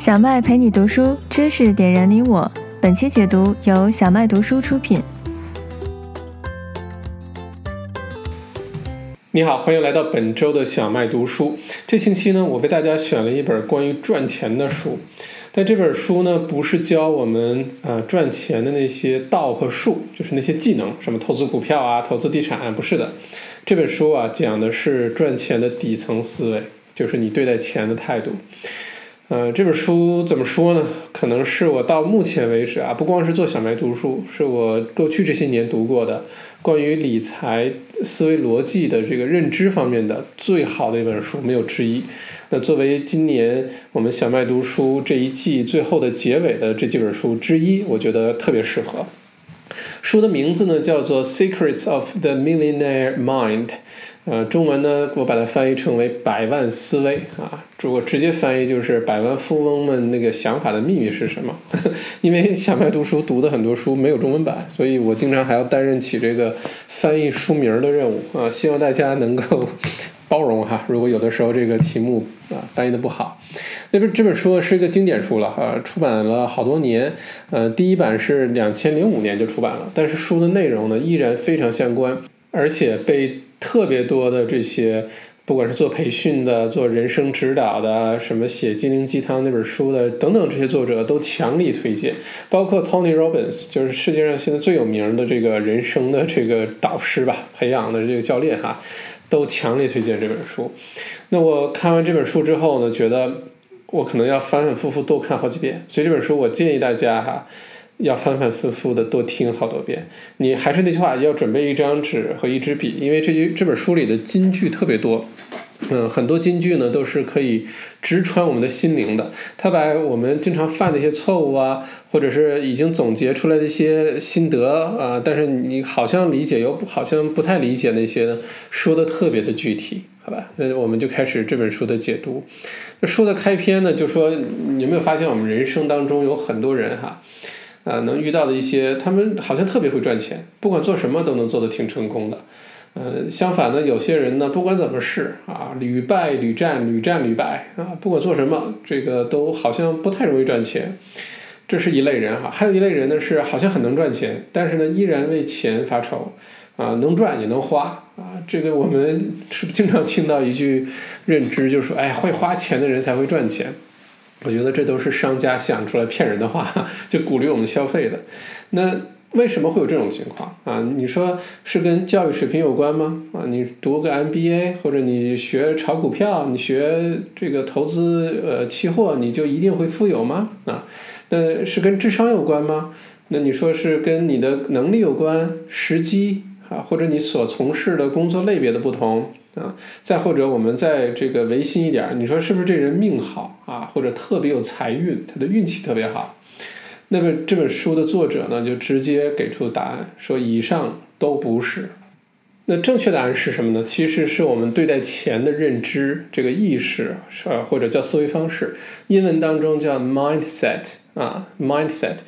小麦陪你读书，知识点燃你我。本期解读由小麦读书出品。你好，欢迎来到本周的小麦读书。这星期呢，我为大家选了一本关于赚钱的书。但这本书呢，不是教我们呃赚钱的那些道和术，就是那些技能，什么投资股票啊、投资地产，不是的。这本书啊，讲的是赚钱的底层思维，就是你对待钱的态度。呃，这本书怎么说呢？可能是我到目前为止啊，不光是做小麦读书，是我过去这些年读过的关于理财思维逻辑的这个认知方面的最好的一本书，没有之一。那作为今年我们小麦读书这一季最后的结尾的这几本书之一，我觉得特别适合。书的名字呢叫做《Secrets of the Millionaire Mind》，呃，中文呢我把它翻译成为“百万思维”啊，如果直接翻译就是“百万富翁们那个想法的秘密是什么”。因为小麦读书读的很多书没有中文版，所以我经常还要担任起这个翻译书名的任务啊，希望大家能够 包容哈，如果有的时候这个题目啊翻译的不好。那本这本书是一个经典书了哈，出版了好多年，呃，第一版是两千零五年就出版了，但是书的内容呢依然非常相关，而且被特别多的这些，不管是做培训的、做人生指导的、什么写心灵鸡汤那本书的等等这些作者都强力推荐，包括 Tony Robbins，就是世界上现在最有名的这个人生的这个导师吧，培养的这个教练哈，都强烈推荐这本书。那我看完这本书之后呢，觉得。我可能要反反复复多看好几遍，所以这本书我建议大家哈，要反反复复的多听好多遍。你还是那句话，要准备一张纸和一支笔，因为这句这本书里的金句特别多，嗯，很多金句呢都是可以直穿我们的心灵的。他把我们经常犯的一些错误啊，或者是已经总结出来的一些心得啊，但是你好像理解又好像不太理解那些呢，说的特别的具体。好吧，那我们就开始这本书的解读。那书的开篇呢，就说你有没有发现我们人生当中有很多人哈，啊能遇到的一些，他们好像特别会赚钱，不管做什么都能做得挺成功的。呃，相反呢，有些人呢，不管怎么试啊，屡败屡战，屡战屡败啊，不管做什么，这个都好像不太容易赚钱。这是一类人哈，还有一类人呢，是好像很能赚钱，但是呢，依然为钱发愁。啊，能赚也能花啊！这个我们是经常听到一句认知，就是说，哎，会花钱的人才会赚钱。我觉得这都是商家想出来骗人的话，就鼓励我们消费的。那为什么会有这种情况啊？你说是跟教育水平有关吗？啊，你读个 MBA 或者你学炒股票，你学这个投资呃期货，你就一定会富有吗？啊，那是跟智商有关吗？那你说是跟你的能力有关，时机？啊，或者你所从事的工作类别的不同啊，再或者我们在这个唯心一点，你说是不是这人命好啊，或者特别有财运，他的运气特别好？那么这本书的作者呢，就直接给出答案，说以上都不是。那正确答案是什么呢？其实是我们对待钱的认知，这个意识，呃，或者叫思维方式，英文当中叫 mindset 啊，mindset。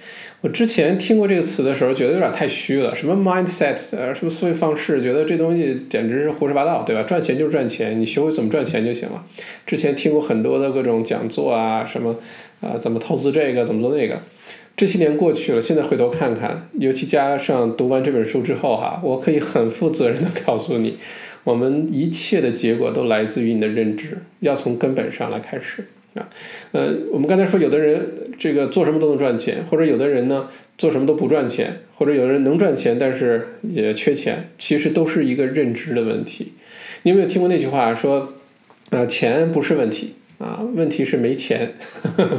我之前听过这个词的时候，觉得有点太虚了。什么 mindset，呃，什么思维方式，觉得这东西简直是胡说八道，对吧？赚钱就是赚钱，你学会怎么赚钱就行了。之前听过很多的各种讲座啊，什么啊，怎么投资这个，怎么做那个。这些年过去了，现在回头看看，尤其加上读完这本书之后哈，我可以很负责任的告诉你，我们一切的结果都来自于你的认知，要从根本上来开始。啊，呃，我们刚才说，有的人这个做什么都能赚钱，或者有的人呢做什么都不赚钱，或者有的人能赚钱，但是也缺钱，其实都是一个认知的问题。你有没有听过那句话说，啊，钱不是问题啊，问题是没钱。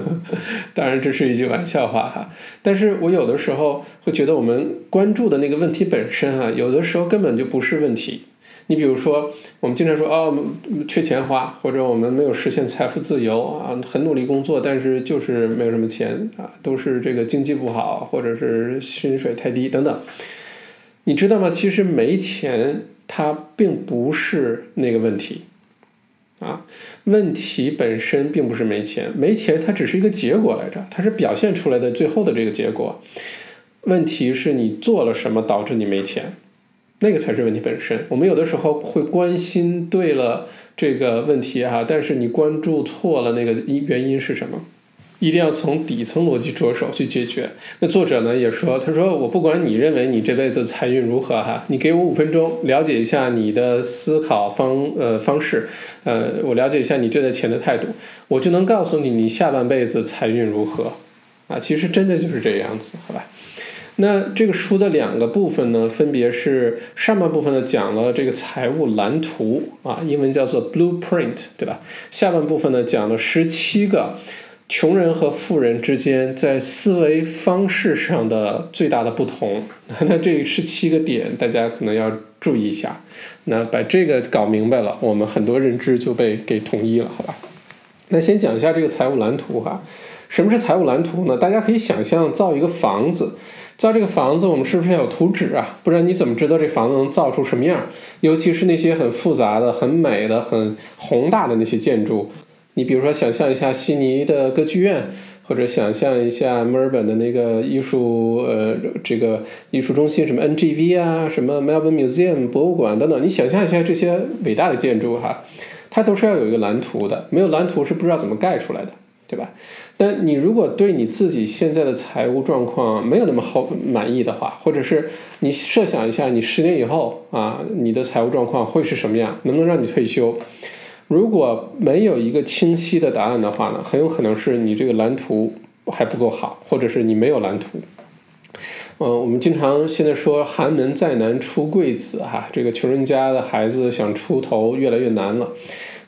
当然这是一句玩笑话哈，但是我有的时候会觉得，我们关注的那个问题本身哈，有的时候根本就不是问题。你比如说，我们经常说哦，缺钱花，或者我们没有实现财富自由啊，很努力工作，但是就是没有什么钱啊，都是这个经济不好，或者是薪水太低等等。你知道吗？其实没钱它并不是那个问题啊，问题本身并不是没钱，没钱它只是一个结果来着，它是表现出来的最后的这个结果。问题是你做了什么导致你没钱。那个才是问题本身。我们有的时候会关心对了这个问题哈，但是你关注错了那个因原因是什么？一定要从底层逻辑着手去解决。那作者呢也说，他说我不管你认为你这辈子财运如何哈，你给我五分钟了解一下你的思考方呃方式，呃，我了解一下你对待钱的态度，我就能告诉你你下半辈子财运如何啊。其实真的就是这样子，好吧？那这个书的两个部分呢，分别是上半部分呢讲了这个财务蓝图啊，英文叫做 blueprint，对吧？下半部分呢讲了十七个穷人和富人之间在思维方式上的最大的不同。那这十七个点大家可能要注意一下。那把这个搞明白了，我们很多认知就被给统一了，好吧？那先讲一下这个财务蓝图哈。什么是财务蓝图呢？大家可以想象造一个房子。造这个房子，我们是不是要有图纸啊？不然你怎么知道这房子能造出什么样？尤其是那些很复杂的、很美的、很宏大的那些建筑，你比如说想象一下悉尼的歌剧院，或者想象一下墨尔本的那个艺术呃这个艺术中心，什么 NGV 啊，什么 Melbourne Museum 博物馆等等，你想象一下这些伟大的建筑哈，它都是要有一个蓝图的，没有蓝图是不知道怎么盖出来的。对吧？但你如果对你自己现在的财务状况没有那么好满意的话，或者是你设想一下，你十年以后啊，你的财务状况会是什么样？能不能让你退休？如果没有一个清晰的答案的话呢，很有可能是你这个蓝图还不够好，或者是你没有蓝图。嗯，我们经常现在说寒门再难出贵子哈，这个穷人家的孩子想出头越来越难了。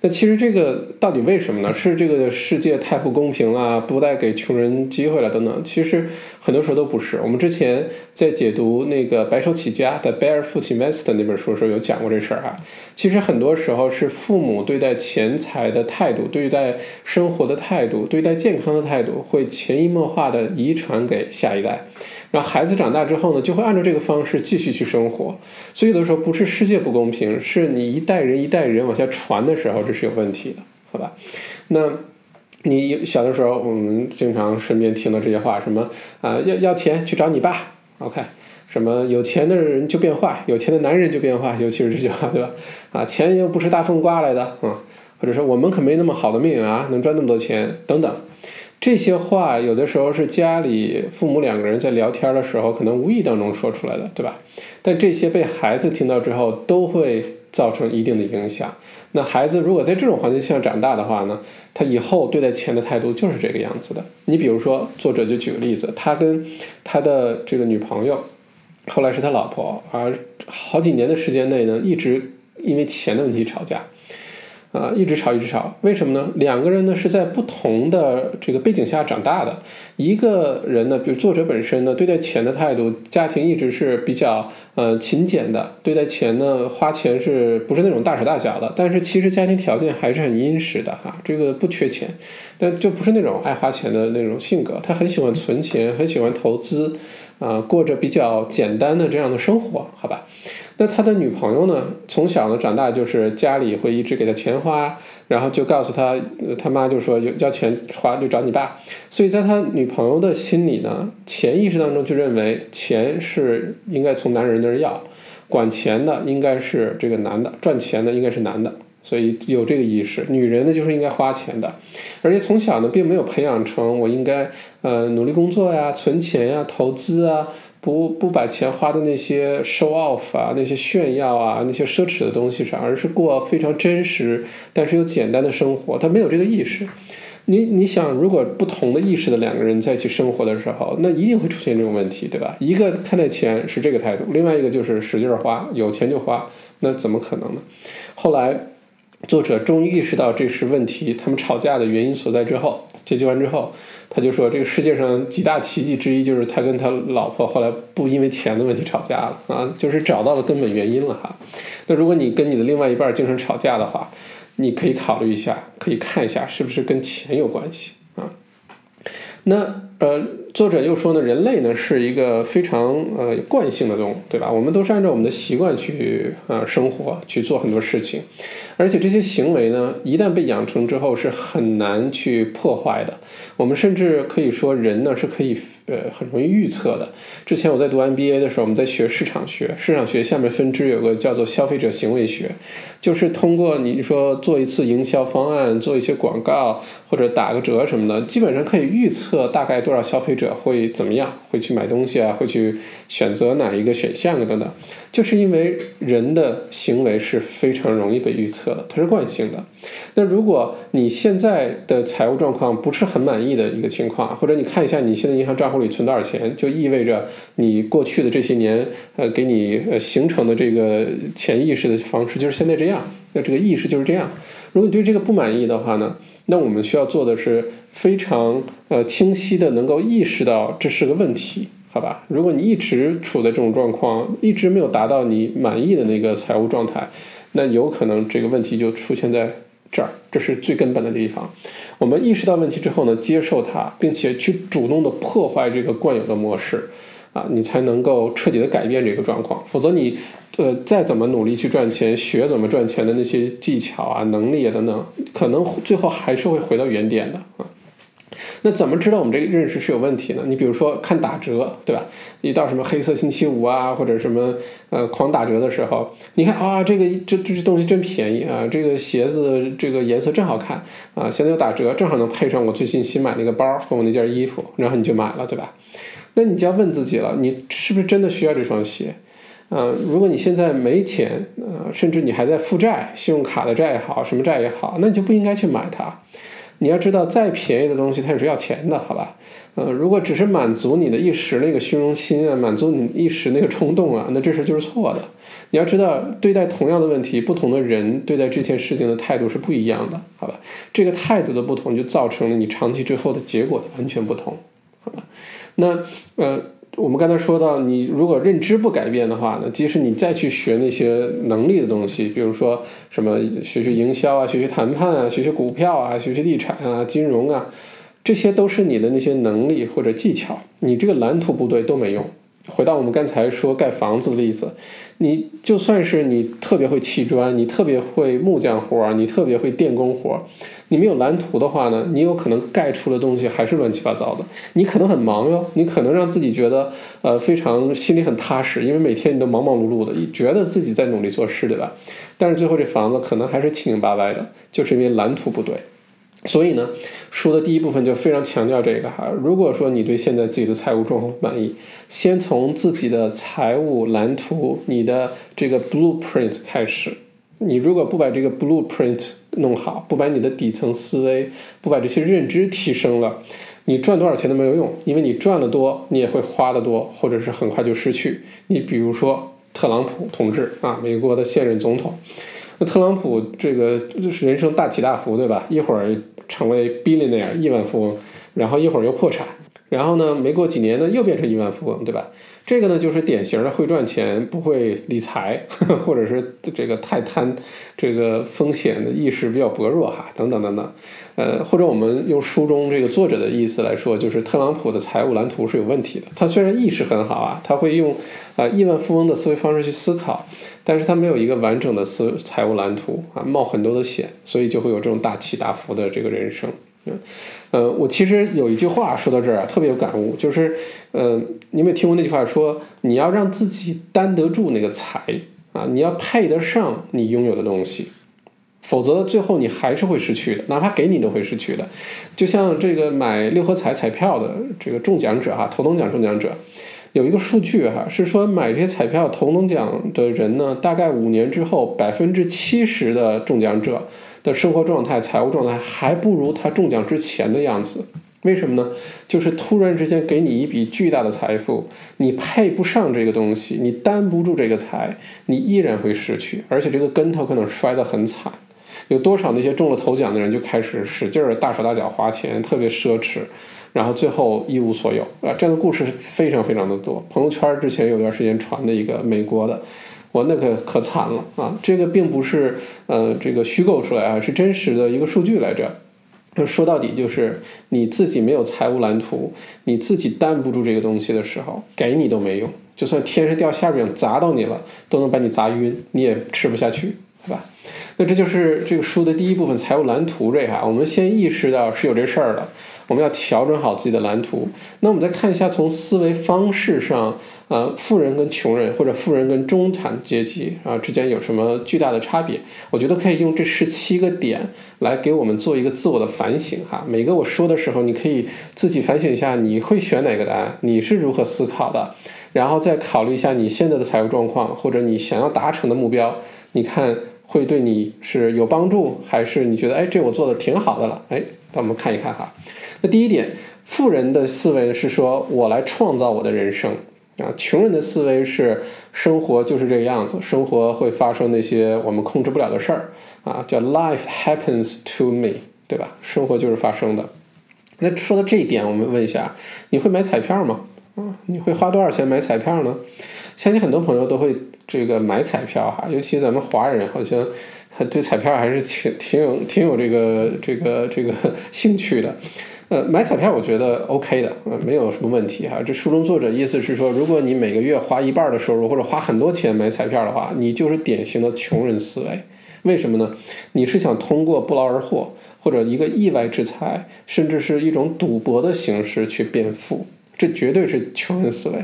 那其实这个到底为什么呢？是这个世界太不公平了，不再给穷人机会了等等。其实很多时候都不是。我们之前在解读那个白手起家的 Barefoot Investor 那本书的时候有讲过这事儿啊。其实很多时候是父母对待钱财的态度、对待生活的态度、对待健康的态度，会潜移默化的遗传给下一代。然后孩子长大之后呢，就会按照这个方式继续去生活。所以有的时候不是世界不公平，是你一代人一代人往下传的时候，这是有问题的，好吧？那你小的时候，我们经常身边听到这些话，什么啊，要要钱去找你爸，OK？什么有钱的人就变坏，有钱的男人就变坏，尤其是这句话，对吧？啊，钱又不是大风刮来的，啊，或者说我们可没那么好的命啊，能赚那么多钱，等等。这些话有的时候是家里父母两个人在聊天的时候，可能无意当中说出来的，对吧？但这些被孩子听到之后，都会造成一定的影响。那孩子如果在这种环境下长大的话呢，他以后对待钱的态度就是这个样子的。你比如说，作者就举个例子，他跟他的这个女朋友，后来是他老婆啊，好几年的时间内呢，一直因为钱的问题吵架。啊，一直吵，一直吵，为什么呢？两个人呢是在不同的这个背景下长大的。一个人呢，比如作者本身呢，对待钱的态度，家庭一直是比较呃勤俭的，对待钱呢，花钱是不是那种大手大脚的？但是其实家庭条件还是很殷实的哈，这个不缺钱，但就不是那种爱花钱的那种性格。他很喜欢存钱，很喜欢投资，啊，过着比较简单的这样的生活，好吧？那他的女朋友呢？从小呢长大就是家里会一直给他钱花，然后就告诉他，他妈就说要钱花就找你爸。所以在他女朋友的心里呢，潜意识当中就认为钱是应该从男人那儿要，管钱的应该是这个男的，赚钱的应该是男的，所以有这个意识。女人呢就是应该花钱的，而且从小呢并没有培养成我应该呃努力工作呀、存钱呀、投资啊。不不把钱花在那些 show off 啊、那些炫耀啊、那些奢侈的东西上，而是过非常真实但是又简单的生活。他没有这个意识。你你想，如果不同的意识的两个人在一起生活的时候，那一定会出现这种问题，对吧？一个看待钱是这个态度，另外一个就是使劲儿花，有钱就花，那怎么可能呢？后来作者终于意识到这是问题，他们吵架的原因所在之后，解决完之后。他就说，这个世界上几大奇迹之一就是他跟他老婆后来不因为钱的问题吵架了啊，就是找到了根本原因了哈。那如果你跟你的另外一半经常吵架的话，你可以考虑一下，可以看一下是不是跟钱有关系啊。那呃，作者又说呢，人类呢是一个非常呃惯性的动物，对吧？我们都是按照我们的习惯去呃生活，去做很多事情，而且这些行为呢，一旦被养成之后是很难去破坏的。我们甚至可以说，人呢是可以呃很容易预测的。之前我在读 MBA 的时候，我们在学市场学，市场学下面分支有个叫做消费者行为学，就是通过你说做一次营销方案，做一些广告或者打个折什么的，基本上可以预测大概多少消费者会怎么样，会去买东西啊，会去选择哪一个选项啊等等。就是因为人的行为是非常容易被预测的，它是惯性的。那如果你现在的财务状况不是很满意的一个情况，或者你看一下你现在银行账户里存多少钱，就意味着你过去的这些年，呃，给你呃形成的这个潜意识的方式就是现在这样，那这个意识就是这样。如果你对这个不满意的话呢，那我们需要做的是非常呃清晰的能够意识到这是个问题。好吧，如果你一直处在这种状况，一直没有达到你满意的那个财务状态，那有可能这个问题就出现在这儿，这是最根本的地方。我们意识到问题之后呢，接受它，并且去主动的破坏这个惯有的模式，啊，你才能够彻底的改变这个状况。否则你，呃，再怎么努力去赚钱，学怎么赚钱的那些技巧啊、能力啊等等，可能最后还是会回到原点的啊。那怎么知道我们这个认识是有问题呢？你比如说看打折，对吧？一到什么黑色星期五啊，或者什么呃狂打折的时候，你看啊，这个这这东西真便宜啊，这个鞋子这个颜色真好看啊，现在又打折，正好能配上我最近新买那个包和我那件衣服，然后你就买了，对吧？那你就要问自己了，你是不是真的需要这双鞋？呃，如果你现在没钱，呃，甚至你还在负债，信用卡的债也好，什么债也好，那你就不应该去买它。你要知道，再便宜的东西它也是要钱的，好吧？呃，如果只是满足你的一时那个虚荣心啊，满足你一时那个冲动啊，那这事就是错的。你要知道，对待同样的问题，不同的人对待这件事情的态度是不一样的，好吧？这个态度的不同，就造成了你长期之后的结果的完全不同，好吧？那呃。我们刚才说到，你如果认知不改变的话呢，即使你再去学那些能力的东西，比如说什么学学营销啊，学学谈判啊，学学股票啊，学学地产啊，金融啊，这些都是你的那些能力或者技巧，你这个蓝图不对都没用。回到我们刚才说盖房子的例子，你就算是你特别会砌砖，你特别会木匠活儿，你特别会电工活儿，你没有蓝图的话呢，你有可能盖出的东西还是乱七八糟的。你可能很忙哟，你可能让自己觉得呃非常心里很踏实，因为每天你都忙忙碌碌的，你觉得自己在努力做事，对吧？但是最后这房子可能还是七零八歪的，就是因为蓝图不对。所以呢，书的第一部分就非常强调这个哈。如果说你对现在自己的财务状况不满意，先从自己的财务蓝图、你的这个 blueprint 开始。你如果不把这个 blueprint 弄好，不把你的底层思维、不把这些认知提升了，你赚多少钱都没有用，因为你赚的多，你也会花的多，或者是很快就失去。你比如说特朗普同志啊，美国的现任总统。那 特朗普这个就是人生大起大伏，对吧？一会儿成为 billionaire 亿万富翁，然后一会儿又破产，然后呢，没过几年呢，又变成亿万富翁，对吧？这个呢，就是典型的会赚钱不会理财，或者是这个太贪，这个风险的意识比较薄弱哈，等等等等。呃，或者我们用书中这个作者的意思来说，就是特朗普的财务蓝图是有问题的。他虽然意识很好啊，他会用啊亿万富翁的思维方式去思考，但是他没有一个完整的思财务蓝图啊，冒很多的险，所以就会有这种大起大伏的这个人生。嗯，呃，我其实有一句话说到这儿啊，特别有感悟，就是，呃，你有没有听过那句话说，你要让自己担得住那个财啊，你要配得上你拥有的东西，否则最后你还是会失去的，哪怕给你都会失去的。就像这个买六合彩彩票的这个中奖者哈，头等奖中奖者，有一个数据哈，是说买这些彩票头等奖的人呢，大概五年之后，百分之七十的中奖者。的生活状态、财务状态还不如他中奖之前的样子，为什么呢？就是突然之间给你一笔巨大的财富，你配不上这个东西，你担不住这个财，你依然会失去，而且这个跟头可能摔得很惨。有多少那些中了头奖的人就开始使劲儿大手大脚花钱，特别奢侈，然后最后一无所有啊！这样的故事非常非常的多。朋友圈之前有段时间传的一个美国的。我那可可惨了啊！这个并不是呃这个虚构出来啊，是真实的一个数据来着。那说到底就是你自己没有财务蓝图，你自己担不住这个东西的时候，给你都没用。就算天上掉馅饼砸到你了，都能把你砸晕，你也吃不下去，对吧？那这就是这个书的第一部分财务蓝图这一哈。我们先意识到是有这事儿的，我们要调整好自己的蓝图。那我们再看一下从思维方式上，呃，富人跟穷人或者富人跟中产阶级啊之间有什么巨大的差别？我觉得可以用这十七个点来给我们做一个自我的反省哈。每个我说的时候，你可以自己反省一下，你会选哪个答案？你是如何思考的？然后再考虑一下你现在的财务状况或者你想要达成的目标，你看会对你是有帮助，还是你觉得哎这我做的挺好的了？哎，那我们看一看哈。那第一点，富人的思维是说我来创造我的人生啊，穷人的思维是生活就是这个样子，生活会发生那些我们控制不了的事儿啊，叫 life happens to me，对吧？生活就是发生的。那说到这一点，我们问一下，你会买彩票吗？啊，你会花多少钱买彩票呢？相信很多朋友都会这个买彩票哈，尤其咱们华人好像对彩票还是挺挺有挺有这个这个这个兴趣的。呃，买彩票我觉得 OK 的，呃，没有什么问题哈。这书中作者意思是说，如果你每个月花一半的收入或者花很多钱买彩票的话，你就是典型的穷人思维。为什么呢？你是想通过不劳而获或者一个意外之财，甚至是一种赌博的形式去变富。这绝对是穷人思维，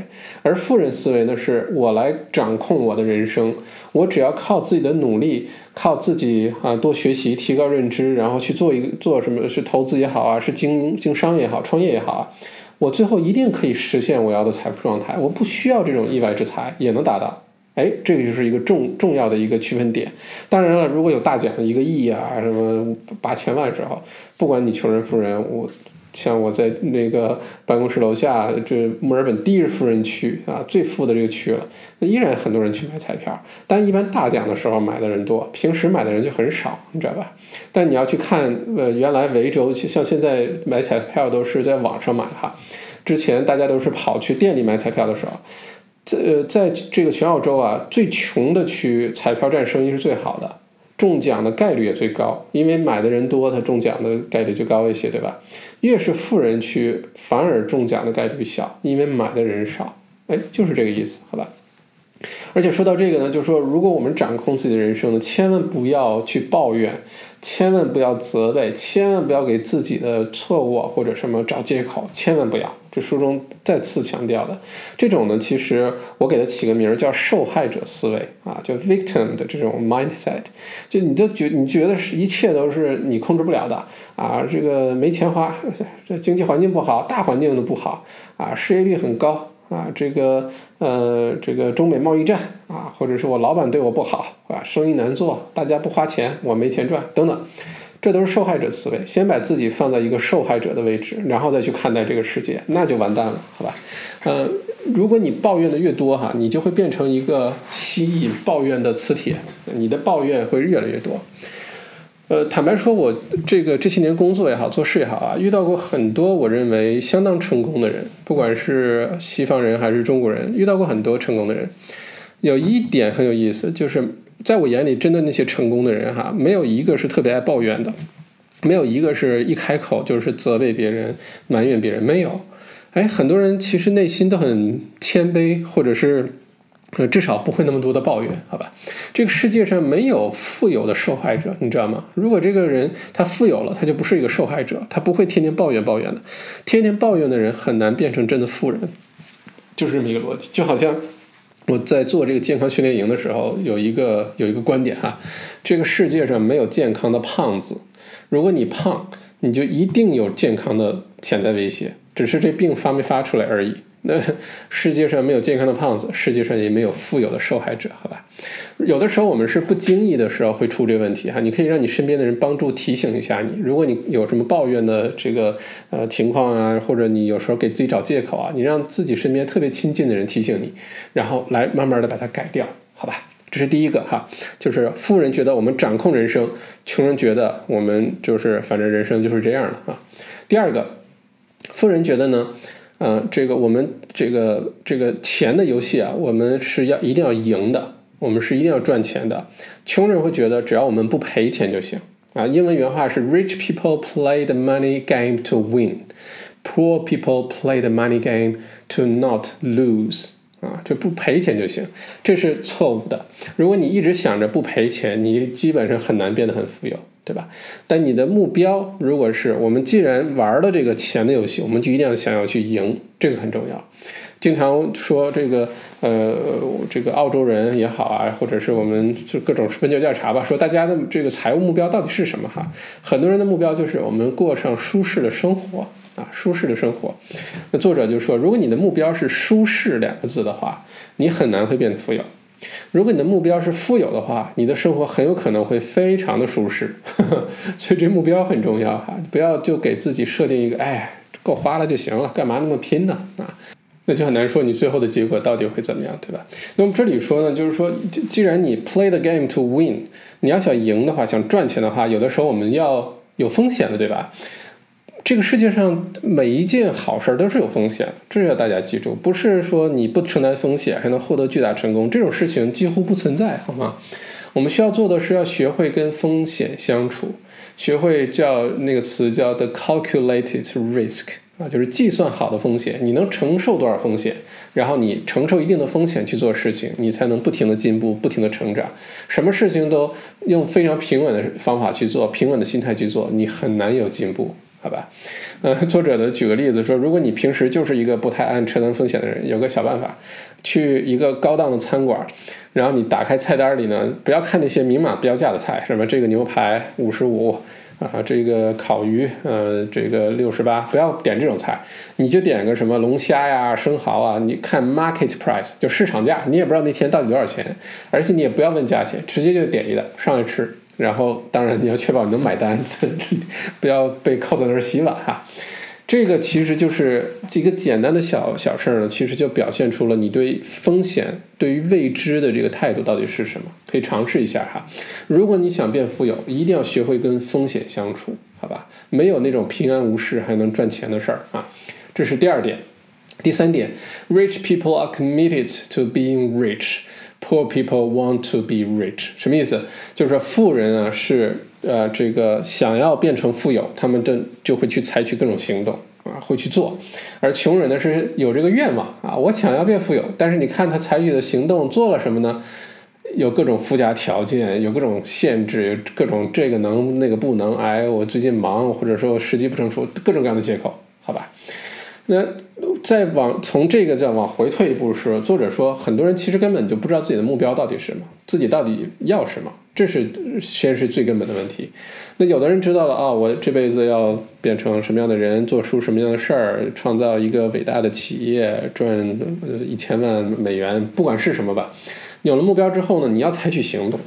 而富人思维呢？是我来掌控我的人生，我只要靠自己的努力，靠自己啊多学习、提高认知，然后去做一个做什么是投资也好啊，是经经商也好、创业也好啊，我最后一定可以实现我要的财富状态，我不需要这种意外之财也能达到。哎，这个就是一个重重要的一个区分点。当然了，如果有大奖一个亿啊，什么八千万之后，不管你穷人富人，我。像我在那个办公室楼下，这墨尔本第一富人区啊，最富的这个区了，那依然很多人去买彩票，但一般大奖的时候买的人多，平时买的人就很少，你知道吧？但你要去看，呃，原来维州像现在买彩票都是在网上买哈，之前大家都是跑去店里买彩票的时候，这在这个全澳洲啊，最穷的区彩票站生意是最好的。中奖的概率也最高，因为买的人多，他中奖的概率就高一些，对吧？越是富人区，反而中奖的概率小，因为买的人少。哎，就是这个意思，好吧？而且说到这个呢，就是说，如果我们掌控自己的人生呢，千万不要去抱怨。千万不要责备，千万不要给自己的错误或者什么找借口，千万不要。这书中再次强调的，这种呢，其实我给它起个名儿叫受害者思维啊，就 victim 的这种 mindset，就你就觉你觉得是一切都是你控制不了的啊，这个没钱花，这经济环境不好，大环境都不好啊，失业率很高。啊，这个呃，这个中美贸易战啊，或者是我老板对我不好啊，生意难做，大家不花钱，我没钱赚，等等，这都是受害者思维。先把自己放在一个受害者的位置，然后再去看待这个世界，那就完蛋了，好吧？嗯，如果你抱怨的越多哈，你就会变成一个吸引抱怨的磁铁，你的抱怨会越来越多。呃，坦白说，我这个这些年工作也好，做事也好啊，遇到过很多我认为相当成功的人，不管是西方人还是中国人，遇到过很多成功的人。有一点很有意思，就是在我眼里，真的那些成功的人哈，没有一个是特别爱抱怨的，没有一个是一开口就是责备别人、埋怨别人，没有。哎，很多人其实内心都很谦卑，或者是。至少不会那么多的抱怨，好吧？这个世界上没有富有的受害者，你知道吗？如果这个人他富有了，他就不是一个受害者，他不会天天抱怨抱怨的。天天抱怨的人很难变成真的富人，就是这么一个逻辑。就好像我在做这个健康训练营的时候，有一个有一个观点哈，这个世界上没有健康的胖子，如果你胖，你就一定有健康的潜在威胁，只是这病发没发出来而已。那世界上没有健康的胖子，世界上也没有富有的受害者，好吧？有的时候我们是不经意的时候会出这个问题哈，你可以让你身边的人帮助提醒一下你。如果你有什么抱怨的这个呃情况啊，或者你有时候给自己找借口啊，你让自己身边特别亲近的人提醒你，然后来慢慢的把它改掉，好吧？这是第一个哈，就是富人觉得我们掌控人生，穷人觉得我们就是反正人生就是这样的啊。第二个，富人觉得呢？嗯，这个我们这个这个钱的游戏啊，我们是要一定要赢的，我们是一定要赚钱的。穷人会觉得只要我们不赔钱就行，啊，英文原话是 Rich people play the money game to win, poor people play the money game to not lose。啊，这不赔钱就行，这是错误的。如果你一直想着不赔钱，你基本上很难变得很富有，对吧？但你的目标如果是我们既然玩了这个钱的游戏，我们就一定要想要去赢，这个很重要。经常说这个，呃，这个澳洲人也好啊，或者是我们就各种问卷调查吧，说大家的这个财务目标到底是什么？哈，很多人的目标就是我们过上舒适的生活啊，舒适的生活。那作者就说，如果你的目标是“舒适”两个字的话，你很难会变得富有；如果你的目标是富有的话，你的生活很有可能会非常的舒适。所以这目标很重要哈，不要就给自己设定一个，哎，够花了就行了，干嘛那么拼呢？啊？那就很难说你最后的结果到底会怎么样，对吧？那么这里说呢，就是说，既然你 play the game to win，你要想赢的话，想赚钱的话，有的时候我们要有风险的，对吧？这个世界上每一件好事都是有风险，这要大家记住，不是说你不承担风险还能获得巨大成功，这种事情几乎不存在，好吗？我们需要做的是要学会跟风险相处，学会叫那个词叫 the calculated risk。啊，就是计算好的风险，你能承受多少风险，然后你承受一定的风险去做事情，你才能不停的进步，不停的成长。什么事情都用非常平稳的方法去做，平稳的心态去做，你很难有进步，好吧？呃，作者呢举个例子说，如果你平时就是一个不太爱承担风险的人，有个小办法，去一个高档的餐馆，然后你打开菜单里呢，不要看那些明码标价的菜，什么这个牛排五十五。啊，这个烤鱼，呃，这个六十八，不要点这种菜，你就点个什么龙虾呀、生蚝啊，你看 market price 就市场价，你也不知道那天到底多少钱，而且你也不要问价钱，直接就点一个上来吃，然后当然你要确保你能买单，不要被扣在那儿洗碗哈。这个其实就是这个简单的小小事儿呢，其实就表现出了你对风险、对于未知的这个态度到底是什么。可以尝试一下哈。如果你想变富有，一定要学会跟风险相处，好吧？没有那种平安无事还能赚钱的事儿啊。这是第二点。第三点，Rich people are committed to being rich. Poor people want to be rich. 什么意思？就是说富人啊是。呃，这个想要变成富有，他们正就会去采取各种行动啊，会去做；而穷人呢是有这个愿望啊，我想要变富有，但是你看他采取的行动做了什么呢？有各种附加条件，有各种限制，有各种这个能那个不能，哎，我最近忙，或者说时机不成熟，各种各样的借口，好吧？那再往从这个再往回退一步说，作者说，很多人其实根本就不知道自己的目标到底是什么，自己到底要什么，这是先是最根本的问题。那有的人知道了啊，我这辈子要变成什么样的人，做出什么样的事儿，创造一个伟大的企业，赚一千万美元，不管是什么吧。有了目标之后呢，你要采取行动。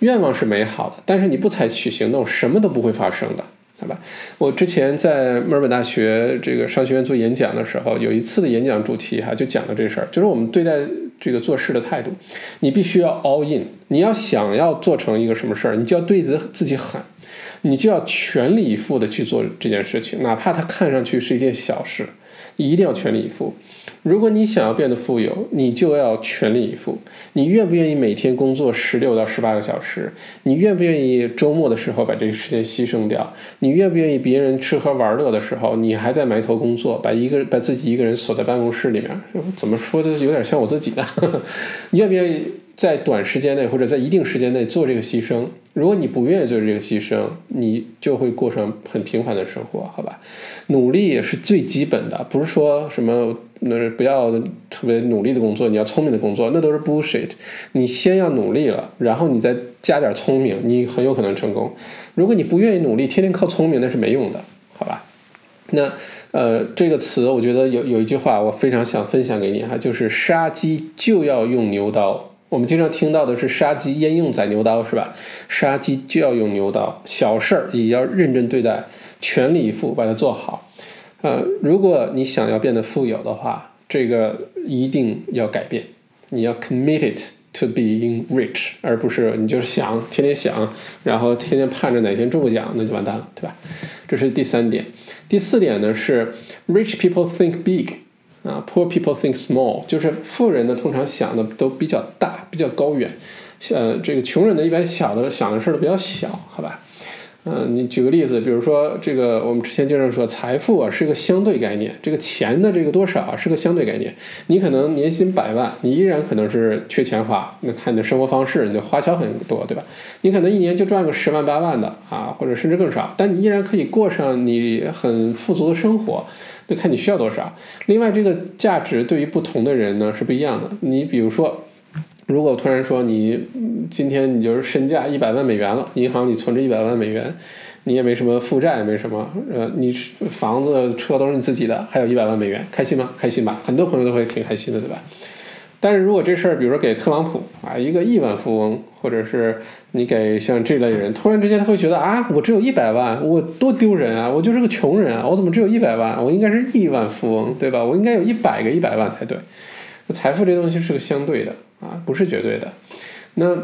愿望是美好的，但是你不采取行动，什么都不会发生的。好吧，我之前在墨尔本大学这个商学院做演讲的时候，有一次的演讲主题哈，就讲到这事儿，就是我们对待这个做事的态度，你必须要 all in，你要想要做成一个什么事儿，你就要对自自己狠，你就要全力以赴的去做这件事情，哪怕它看上去是一件小事。你一定要全力以赴。如果你想要变得富有，你就要全力以赴。你愿不愿意每天工作十六到十八个小时？你愿不愿意周末的时候把这个时间牺牲掉？你愿不愿意别人吃喝玩乐的时候，你还在埋头工作，把一个把自己一个人锁在办公室里面？怎么说的有点像我自己的？你愿不愿意？在短时间内或者在一定时间内做这个牺牲，如果你不愿意做这个牺牲，你就会过上很平凡的生活，好吧？努力也是最基本的，不是说什么那是不要特别努力的工作，你要聪明的工作，那都是 bullshit。你先要努力了，然后你再加点聪明，你很有可能成功。如果你不愿意努力，天天靠聪明，那是没用的，好吧？那呃，这个词我觉得有有一句话我非常想分享给你哈，就是杀鸡就要用牛刀。我们经常听到的是杀鸡焉用宰牛刀，是吧？杀鸡就要用牛刀，小事儿也要认真对待，全力以赴把它做好。呃，如果你想要变得富有的话，这个一定要改变。你要 committed to being rich，而不是你就是想天天想，然后天天盼着哪天中个奖，那就完蛋了，对吧？这是第三点。第四点呢是 rich people think big。啊，poor people think small，就是富人呢通常想的都比较大，比较高远，呃，这个穷人呢一般小的想的事儿都比较小，好吧？嗯，你举个例子，比如说这个，我们之前经常说，财富啊是一个相对概念，这个钱的这个多少啊是个相对概念。你可能年薪百万，你依然可能是缺钱花，那看你的生活方式，你的花销很多，对吧？你可能一年就赚个十万八万的啊，或者甚至更少，但你依然可以过上你很富足的生活，那看你需要多少。另外，这个价值对于不同的人呢是不一样的。你比如说。如果突然说你今天你就是身价一百万美元了，银行里存着一百万美元，你也没什么负债，没什么，呃，你房子车都是你自己的，还有一百万美元，开心吗？开心吧，很多朋友都会挺开心的，对吧？但是如果这事儿，比如说给特朗普啊，一个亿万富翁，或者是你给像这类人，突然之间他会觉得啊，我只有一百万，我多丢人啊，我就是个穷人啊，我怎么只有一百万？我应该是亿万富翁，对吧？我应该有一百个一百万才对。财富这东西是个相对的。啊，不是绝对的。那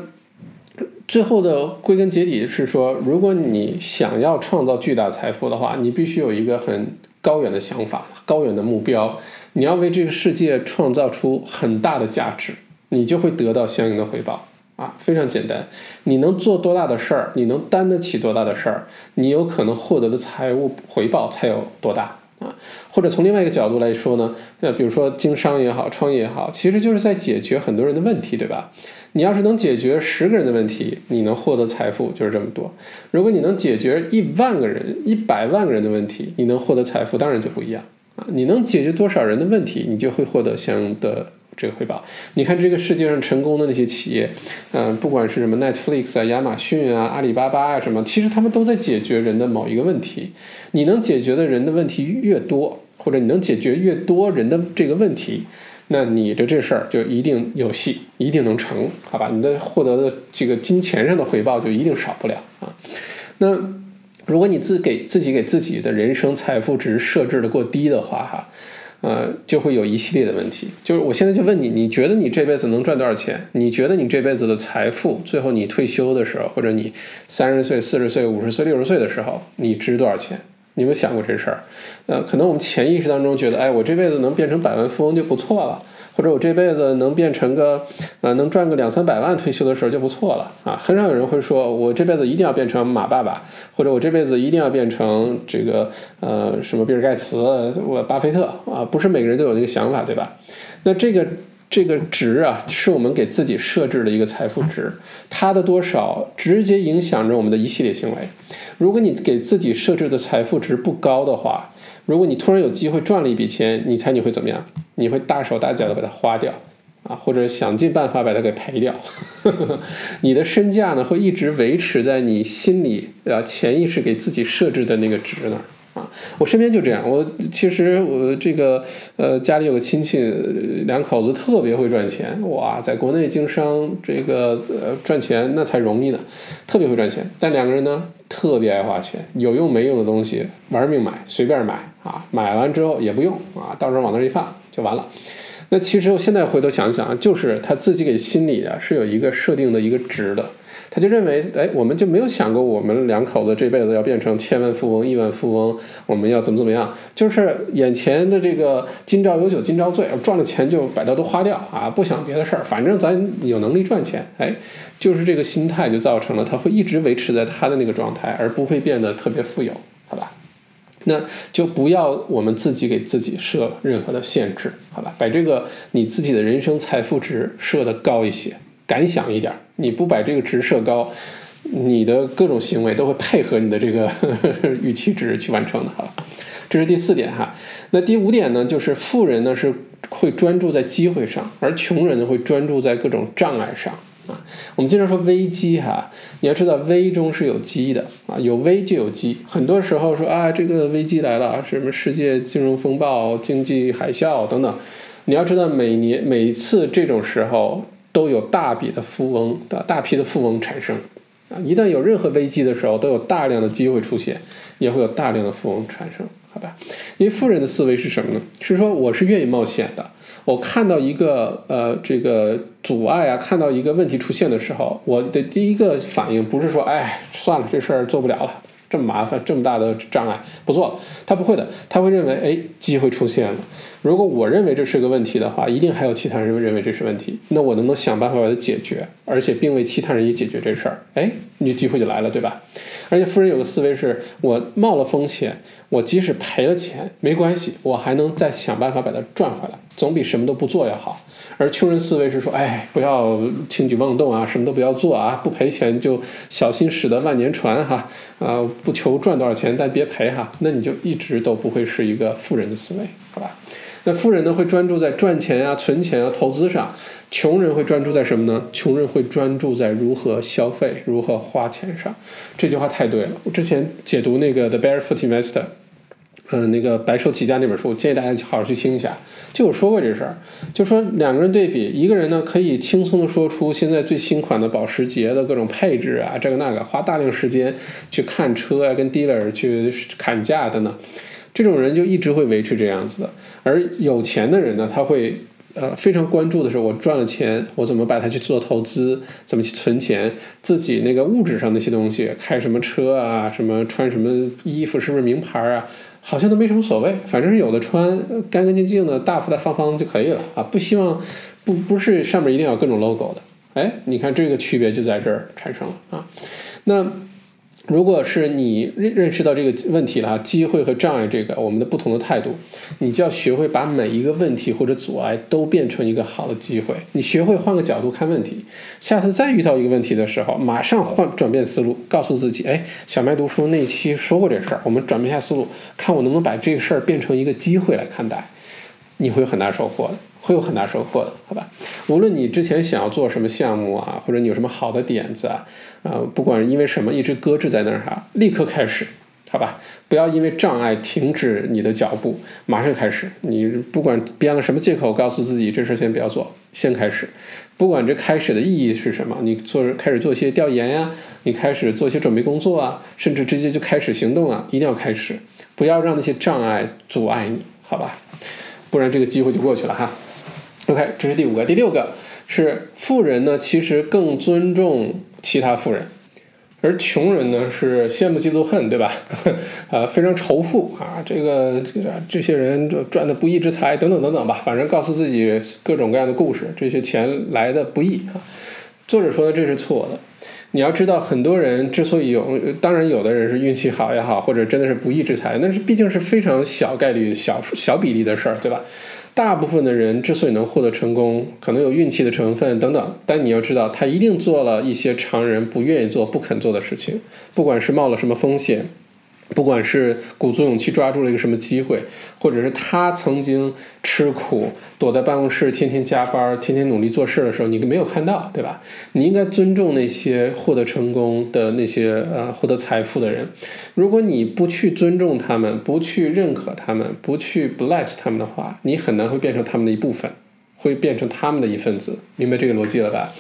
最后的归根结底是说，如果你想要创造巨大财富的话，你必须有一个很高远的想法、高远的目标。你要为这个世界创造出很大的价值，你就会得到相应的回报。啊，非常简单。你能做多大的事儿，你能担得起多大的事儿，你有可能获得的财务回报才有多大。啊，或者从另外一个角度来说呢，那比如说经商也好，创业也好，其实就是在解决很多人的问题，对吧？你要是能解决十个人的问题，你能获得财富就是这么多。如果你能解决一万个人、一百万个人的问题，你能获得财富当然就不一样你能解决多少人的问题，你就会获得相应的。这个回报，你看这个世界上成功的那些企业，嗯，不管是什么 Netflix 啊、亚马逊啊、阿里巴巴啊什么，其实他们都在解决人的某一个问题。你能解决的人的问题越多，或者你能解决越多人的这个问题，那你的这事儿就一定有戏，一定能成，好吧？你的获得的这个金钱上的回报就一定少不了啊。那如果你自给自己给自己的人生财富值设置的过低的话，哈。呃，就会有一系列的问题。就是我现在就问你，你觉得你这辈子能赚多少钱？你觉得你这辈子的财富，最后你退休的时候，或者你三十岁、四十岁、五十岁、六十岁的时候，你值多少钱？你有没有想过这事儿？呃，可能我们潜意识当中觉得，哎，我这辈子能变成百万富翁就不错了。或者我这辈子能变成个，呃，能赚个两三百万，退休的时候就不错了啊。很少有人会说，我这辈子一定要变成马爸爸，或者我这辈子一定要变成这个，呃，什么比尔盖茨、我巴菲特啊。不是每个人都有那个想法，对吧？那这个这个值啊，是我们给自己设置的一个财富值，它的多少直接影响着我们的一系列行为。如果你给自己设置的财富值不高的话，如果你突然有机会赚了一笔钱，你猜你会怎么样？你会大手大脚的把它花掉，啊，或者想尽办法把它给赔掉。你的身价呢，会一直维持在你心里啊潜意识给自己设置的那个值那儿啊。我身边就这样，我其实我这个呃家里有个亲戚，两口子特别会赚钱，哇，在国内经商这个呃赚钱那才容易呢，特别会赚钱。但两个人呢？特别爱花钱，有用没用的东西玩命买，随便买啊！买完之后也不用啊，到时候往那儿一放就完了。那其实我现在回头想想，就是他自己给心里啊是有一个设定的一个值的。他就认为，哎，我们就没有想过我们两口子这辈子要变成千万富翁、亿万富翁，我们要怎么怎么样？就是眼前的这个今朝有酒今朝醉，赚了钱就把它都花掉啊！不想别的事儿，反正咱有能力赚钱，哎，就是这个心态就造成了他会一直维持在他的那个状态，而不会变得特别富有，好吧？那就不要我们自己给自己设任何的限制，好吧？把这个你自己的人生财富值设的高一些。敢想一点，你不把这个值设高，你的各种行为都会配合你的这个 预期值去完成的，好吧？这是第四点哈。那第五点呢，就是富人呢是会专注在机会上，而穷人呢会专注在各种障碍上啊。我们经常说危机哈，你要知道危中是有机的啊，有危就有机。很多时候说啊，这个危机来了，什么世界金融风暴、经济海啸等等，你要知道每年每次这种时候。都有大笔的富翁的大批的富翁产生，啊，一旦有任何危机的时候，都有大量的机会出现，也会有大量的富翁产生，好吧？因为富人的思维是什么呢？是说我是愿意冒险的，我看到一个呃这个阻碍啊，看到一个问题出现的时候，我的第一个反应不是说，哎，算了，这事儿做不了了。这么麻烦，这么大的障碍，不做了，他不会的，他会认为，哎，机会出现了。如果我认为这是个问题的话，一定还有其他人认为这是问题，那我能不能想办法把它解决，而且并为其他人也解决这事儿？哎，你机会就来了，对吧？而且富人有个思维是，我冒了风险，我即使赔了钱没关系，我还能再想办法把它赚回来，总比什么都不做要好。而穷人思维是说，哎，不要轻举妄动啊，什么都不要做啊，不赔钱就小心驶得万年船哈，啊，不求赚多少钱，但别赔哈，那你就一直都不会是一个富人的思维，好吧？那富人呢会专注在赚钱啊、存钱啊、投资上，穷人会专注在什么呢？穷人会专注在如何消费、如何花钱上。这句话太对了。我之前解读那个《The Barefoot Investor》，嗯，那个白手起家那本书，建议大家好好去听一下。就有说过这事儿，就说两个人对比，一个人呢可以轻松的说出现在最新款的保时捷的各种配置啊，这个那个，花大量时间去看车啊，跟 dealer 去砍价等等。这种人就一直会维持这样子的，而有钱的人呢，他会呃非常关注的是，我赚了钱，我怎么把它去做投资，怎么去存钱，自己那个物质上那些东西，开什么车啊，什么穿什么衣服，是不是名牌啊，好像都没什么所谓，反正是有的穿，干干净净的，大大方方就可以了啊，不希望不不是上面一定要有各种 logo 的，哎，你看这个区别就在这儿产生了啊，那。如果是你认认识到这个问题了，机会和障碍这个我们的不同的态度，你就要学会把每一个问题或者阻碍都变成一个好的机会。你学会换个角度看问题，下次再遇到一个问题的时候，马上换转变思路，告诉自己，哎，小麦读书那期说过这事儿，我们转变一下思路，看我能不能把这个事儿变成一个机会来看待，你会有很大收获的。会有很大收获的，好吧？无论你之前想要做什么项目啊，或者你有什么好的点子啊，呃，不管因为什么一直搁置在那儿哈，立刻开始，好吧？不要因为障碍停止你的脚步，马上开始。你不管编了什么借口，告诉自己这事先不要做，先开始。不管这开始的意义是什么，你做开始做一些调研呀，你开始做一些准备工作啊，甚至直接就开始行动啊，一定要开始，不要让那些障碍阻碍你，好吧？不然这个机会就过去了哈。OK，这是第五个，第六个是富人呢，其实更尊重其他富人，而穷人呢是羡慕嫉妒恨，对吧？啊，非常仇富啊，这个这这些人赚的不义之财等等等等吧，反正告诉自己各种各样的故事，这些钱来的不易啊。作者说的这是错的，你要知道，很多人之所以有，当然有的人是运气好也好，或者真的是不义之财，那是毕竟是非常小概率、小小比例的事儿，对吧？大部分的人之所以能获得成功，可能有运气的成分等等，但你要知道，他一定做了一些常人不愿意做、不肯做的事情，不管是冒了什么风险。不管是鼓足勇气抓住了一个什么机会，或者是他曾经吃苦，躲在办公室天天加班、天天努力做事的时候，你没有看到，对吧？你应该尊重那些获得成功的那些呃获得财富的人。如果你不去尊重他们，不去认可他们，不去 bless 他们的话，你很难会变成他们的一部分，会变成他们的一份子。明白这个逻辑了吧？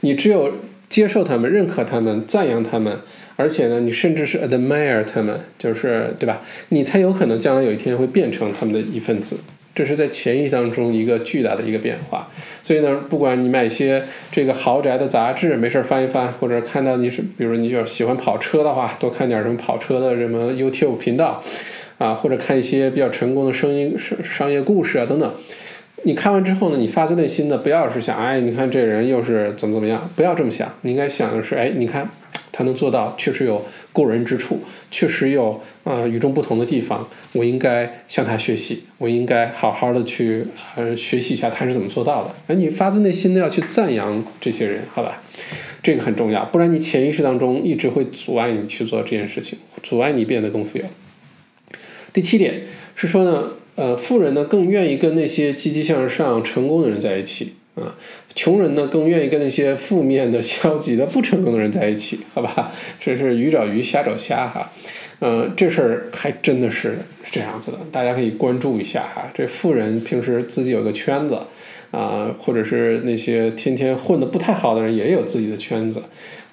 你只有接受他们、认可他们、赞扬他们。而且呢，你甚至是 admire 他们，就是对吧？你才有可能将来有一天会变成他们的一份子。这是在潜意识当中一个巨大的一个变化。所以呢，不管你买一些这个豪宅的杂志，没事翻一翻，或者看到你是，比如你就喜欢跑车的话，多看点什么跑车的什么 YouTube 频道啊，或者看一些比较成功的声音商商业故事啊等等。你看完之后呢，你发自内心的不要是想，哎，你看这人又是怎么怎么样，不要这么想。你应该想的是，哎，你看。他能做到，确实有过人之处，确实有啊与众不同的地方。我应该向他学习，我应该好好的去呃学习一下他是怎么做到的。哎，你发自内心的要去赞扬这些人，好吧？这个很重要，不然你潜意识当中一直会阻碍你去做这件事情，阻碍你变得更富有。第七点是说呢，呃，富人呢更愿意跟那些积极向上、成功的人在一起。啊，穷人呢更愿意跟那些负面的、消极的、不成功的人在一起，好吧？这是鱼找鱼，虾找虾，哈。嗯，这事儿还真的是是这样子的，大家可以关注一下哈。这富人平时自己有个圈子，啊，或者是那些天天混得不太好的人也有自己的圈子。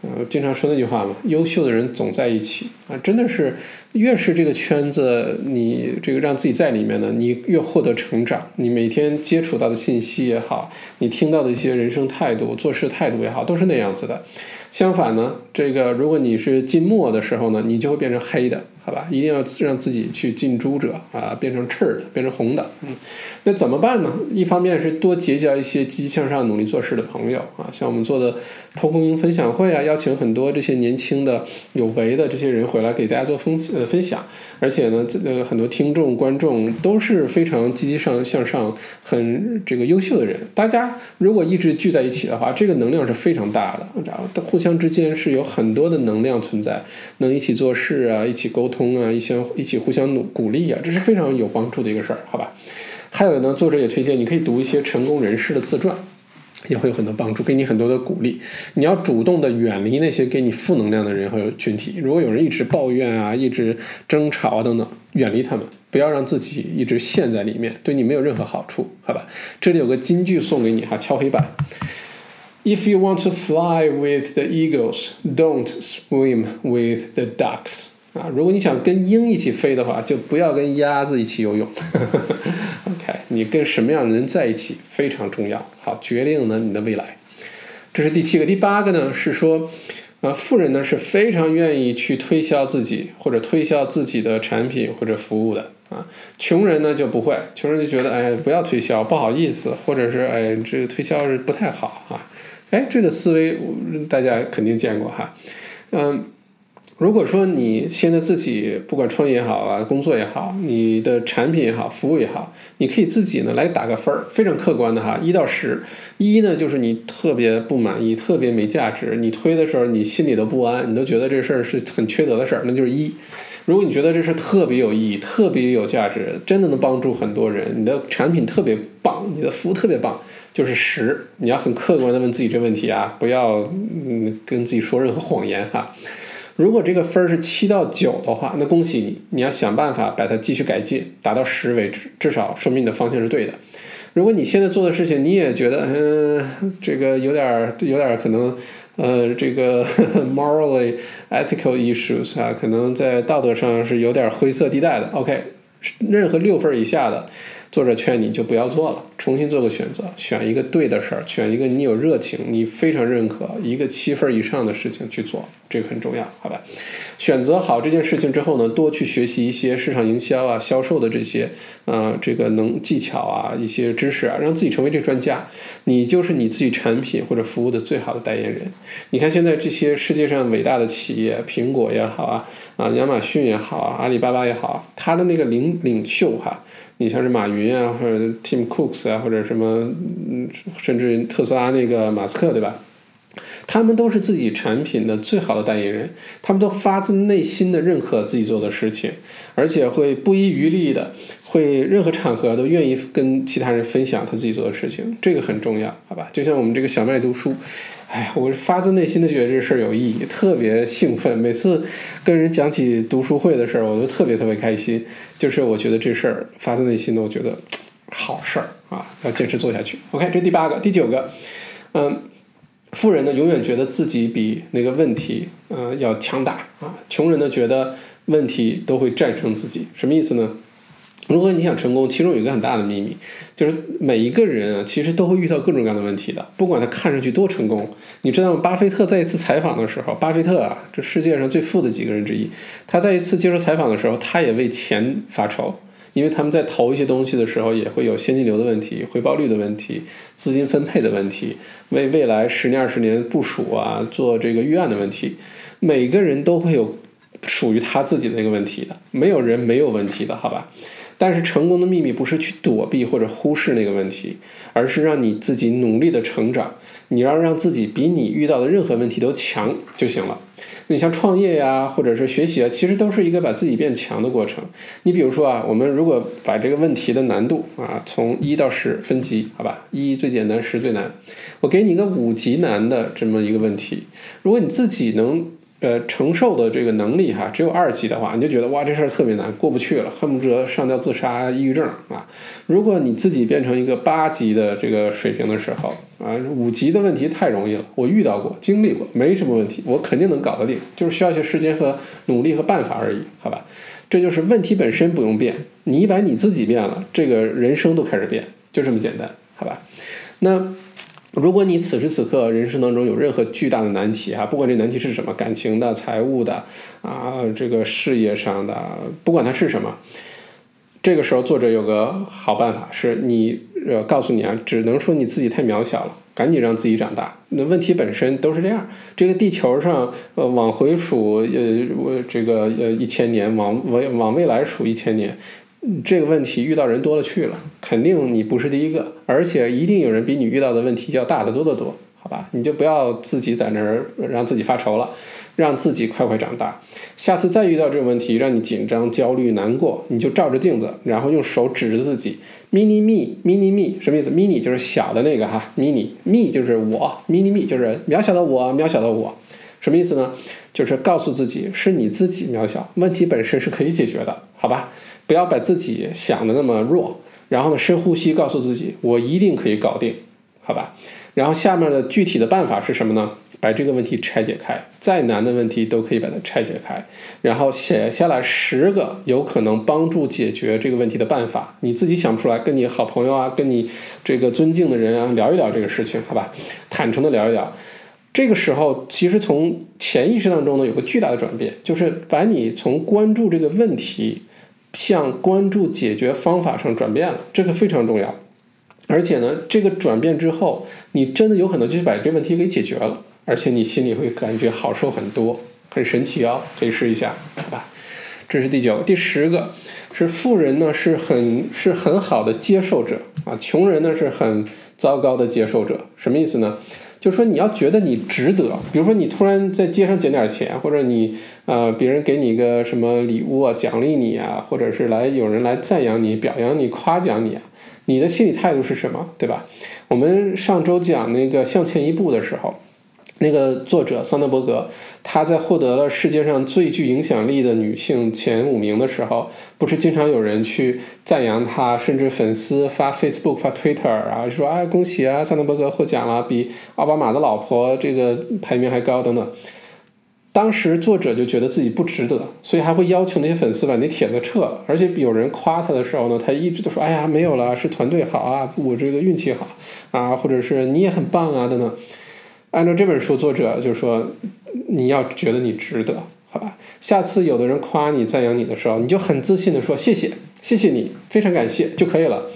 呃，经常说那句话嘛，优秀的人总在一起啊，真的是，越是这个圈子，你这个让自己在里面呢，你越获得成长。你每天接触到的信息也好，你听到的一些人生态度、做事态度也好，都是那样子的。相反呢，这个如果你是进墨的时候呢，你就会变成黑的，好吧？一定要让自己去近朱者啊，变成赤的，变成红的。嗯，那怎么办呢？一方面是多结交一些积极向上、努力做事的朋友啊，像我们做的蒲公英分享会啊，邀请很多这些年轻的有为的这些人回来给大家做分呃分享，而且呢，这个很多听众观众都是非常积极上向上、很这个优秀的人。大家如果一直聚在一起的话，这个能量是非常大的，然后互相之间是有很多的能量存在，能一起做事啊，一起沟通通啊，一些一起互相努鼓励啊，这是非常有帮助的一个事儿，好吧？还有呢，作者也推荐你可以读一些成功人士的自传，也会有很多帮助，给你很多的鼓励。你要主动的远离那些给你负能量的人和群体。如果有人一直抱怨啊，一直争吵啊等等，远离他们，不要让自己一直陷在里面，对你没有任何好处，好吧？这里有个金句送给你哈，敲黑板。If you want to fly with the eagles, don't swim with the ducks. 啊，如果你想跟鹰一起飞的话，就不要跟鸭子一起游泳。OK，你跟什么样的人在一起非常重要，好，决定了你的未来。这是第七个，第八个呢是说，呃，富人呢是非常愿意去推销自己或者推销自己的产品或者服务的啊，穷人呢就不会，穷人就觉得哎不要推销，不好意思，或者是哎这个推销是不太好啊，哎这个思维大家肯定见过哈，嗯。如果说你现在自己不管创业也好啊，工作也好，你的产品也好，服务也好，你可以自己呢来打个分儿，非常客观的哈，一到十，一呢就是你特别不满意，特别没价值，你推的时候你心里都不安，你都觉得这事儿是很缺德的事儿，那就是一。如果你觉得这事特别有意义，特别有价值，真的能帮助很多人，你的产品特别棒，你的服务特别棒，就是十。你要很客观的问自己这问题啊，不要嗯跟自己说任何谎言哈。如果这个分儿是七到九的话，那恭喜你，你要想办法把它继续改进，达到十为止，至少说明你的方向是对的。如果你现在做的事情你也觉得，嗯，这个有点儿有点儿可能，呃，这个 morally ethical issues 啊，可能在道德上是有点灰色地带的。OK，任何六分以下的。作者劝你就不要做了，重新做个选择，选一个对的事儿，选一个你有热情、你非常认可、一个七分以上的事情去做，这个很重要，好吧？选择好这件事情之后呢，多去学习一些市场营销啊、销售的这些，呃，这个能技巧啊、一些知识啊，让自己成为这专家，你就是你自己产品或者服务的最好的代言人。你看现在这些世界上伟大的企业，苹果也好啊，啊，亚马逊也好啊，阿里巴巴也好，它的那个领领袖哈。你像是马云啊，或者 Tim Cooks 啊，或者什么，甚至特斯拉那个马斯克，对吧？他们都是自己产品的最好的代言人，他们都发自内心的认可自己做的事情，而且会不遗余力的，会任何场合都愿意跟其他人分享他自己做的事情，这个很重要，好吧？就像我们这个小麦读书。哎呀，我发自内心的觉得这事儿有意义，特别兴奋。每次跟人讲起读书会的事儿，我都特别特别开心。就是我觉得这事儿发自内心的，我觉得好事儿啊，要坚持做下去。OK，这第八个，第九个，嗯，富人呢永远觉得自己比那个问题，嗯，要强大啊。穷人呢觉得问题都会战胜自己，什么意思呢？如果你想成功，其中有一个很大的秘密，就是每一个人啊，其实都会遇到各种各样的问题的。不管他看上去多成功，你知道吗？巴菲特在一次采访的时候，巴菲特啊，这世界上最富的几个人之一，他在一次接受采访的时候，他也为钱发愁，因为他们在投一些东西的时候，也会有现金流的问题、回报率的问题、资金分配的问题，为未来十年、二十年部署啊，做这个预案的问题。每个人都会有属于他自己的那个问题的，没有人没有问题的，好吧？但是成功的秘密不是去躲避或者忽视那个问题，而是让你自己努力的成长。你要让自己比你遇到的任何问题都强就行了。你像创业呀，或者是学习啊，其实都是一个把自己变强的过程。你比如说啊，我们如果把这个问题的难度啊从一到十分级，好吧，一最简单，十最难。我给你一个五级难的这么一个问题，如果你自己能。呃，承受的这个能力哈，只有二级的话，你就觉得哇，这事儿特别难，过不去了，恨不得上吊自杀、抑郁症啊。如果你自己变成一个八级的这个水平的时候啊，五级的问题太容易了，我遇到过、经历过，没什么问题，我肯定能搞得定，就是需要一些时间和努力和办法而已，好吧？这就是问题本身不用变，你把你自己变了，这个人生都开始变，就这么简单，好吧？那。如果你此时此刻人生当中有任何巨大的难题哈，不管这难题是什么，感情的、财务的啊，这个事业上的，不管它是什么，这个时候作者有个好办法，是你呃告诉你啊，只能说你自己太渺小了，赶紧让自己长大。那问题本身都是这样，这个地球上呃往回数呃我这个呃一千年，往往往未来数一千年。这个问题遇到人多了去了，肯定你不是第一个，而且一定有人比你遇到的问题要大得多得多，好吧？你就不要自己在那儿让自己发愁了，让自己快快长大。下次再遇到这个问题，让你紧张、焦虑、难过，你就照着镜子，然后用手指着自己，mini me，mini me，什么意思？mini 就是小的那个哈，mini me 就是我，mini me 就是渺小的我，渺小的我，什么意思呢？就是告诉自己是你自己渺小，问题本身是可以解决的，好吧？不要把自己想的那么弱，然后呢，深呼吸，告诉自己，我一定可以搞定，好吧？然后下面的具体的办法是什么呢？把这个问题拆解开，再难的问题都可以把它拆解开，然后写下来十个有可能帮助解决这个问题的办法。你自己想不出来，跟你好朋友啊，跟你这个尊敬的人啊聊一聊这个事情，好吧？坦诚的聊一聊。这个时候，其实从潜意识当中呢，有个巨大的转变，就是把你从关注这个问题。向关注解决方法上转变了，这个非常重要。而且呢，这个转变之后，你真的有可能就是把这问题给解决了，而且你心里会感觉好受很多，很神奇哦，可以试一下，好吧？这是第九，第十个是富人呢是很是很好的接受者啊，穷人呢是很糟糕的接受者，什么意思呢？就说，你要觉得你值得，比如说你突然在街上捡点钱，或者你呃别人给你个什么礼物啊，奖励你啊，或者是来有人来赞扬你、表扬你、夸奖你啊，你的心理态度是什么，对吧？我们上周讲那个向前一步的时候。那个作者桑德伯格，他在获得了世界上最具影响力的女性前五名的时候，不是经常有人去赞扬他，甚至粉丝发 Facebook、发 Twitter 啊，说啊恭喜啊，桑德伯格获奖了，比奥巴马的老婆这个排名还高等等。当时作者就觉得自己不值得，所以还会要求那些粉丝把那帖子撤了。而且有人夸他的时候呢，他一直都说：“哎呀，没有了，是团队好啊，我这个运气好啊，或者是你也很棒啊，等等。”按照这本书作者就说，你要觉得你值得，好吧？下次有的人夸你、赞扬你的时候，你就很自信的说谢谢，谢谢你，非常感谢就可以了。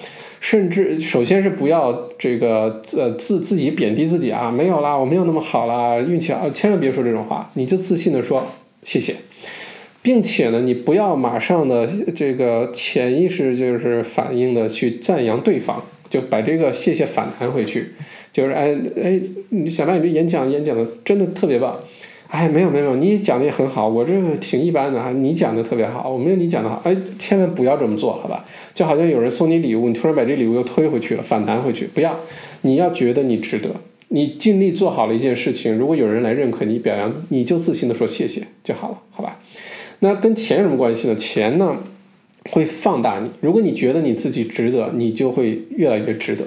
甚至首先是不要这个呃自自己贬低自己啊，没有啦，我没有那么好啦，运气啊，千万别说这种话，你就自信的说谢谢，并且呢，你不要马上的这个潜意识就是反应的去赞扬对方，就把这个谢谢反弹回去。就是哎哎，你想到你这演讲演讲的真的特别棒，哎没有没有，你讲的也很好，我这个挺一般的哈，你讲的特别好，我没有你讲的好，哎千万不要这么做好吧？就好像有人送你礼物，你突然把这礼物又推回去了，反弹回去，不要，你要觉得你值得，你尽力做好了一件事情，如果有人来认可你表扬，你就自信的说谢谢就好了，好吧？那跟钱有什么关系呢？钱呢？会放大你。如果你觉得你自己值得，你就会越来越值得；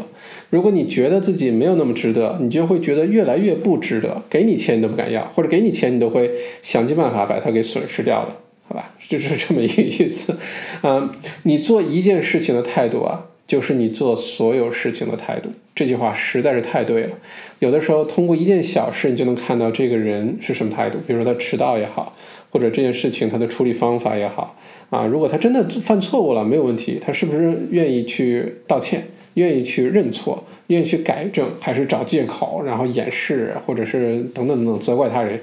如果你觉得自己没有那么值得，你就会觉得越来越不值得。给你钱你都不敢要，或者给你钱你都会想尽办法把它给损失掉的，好吧？就是这么一个意思。嗯，你做一件事情的态度啊，就是你做所有事情的态度。这句话实在是太对了。有的时候通过一件小事，你就能看到这个人是什么态度。比如说他迟到也好。或者这件事情他的处理方法也好啊，如果他真的犯错误了，没有问题，他是不是愿意去道歉，愿意去认错，愿意去改正，还是找借口然后掩饰，或者是等等等等责怪他人？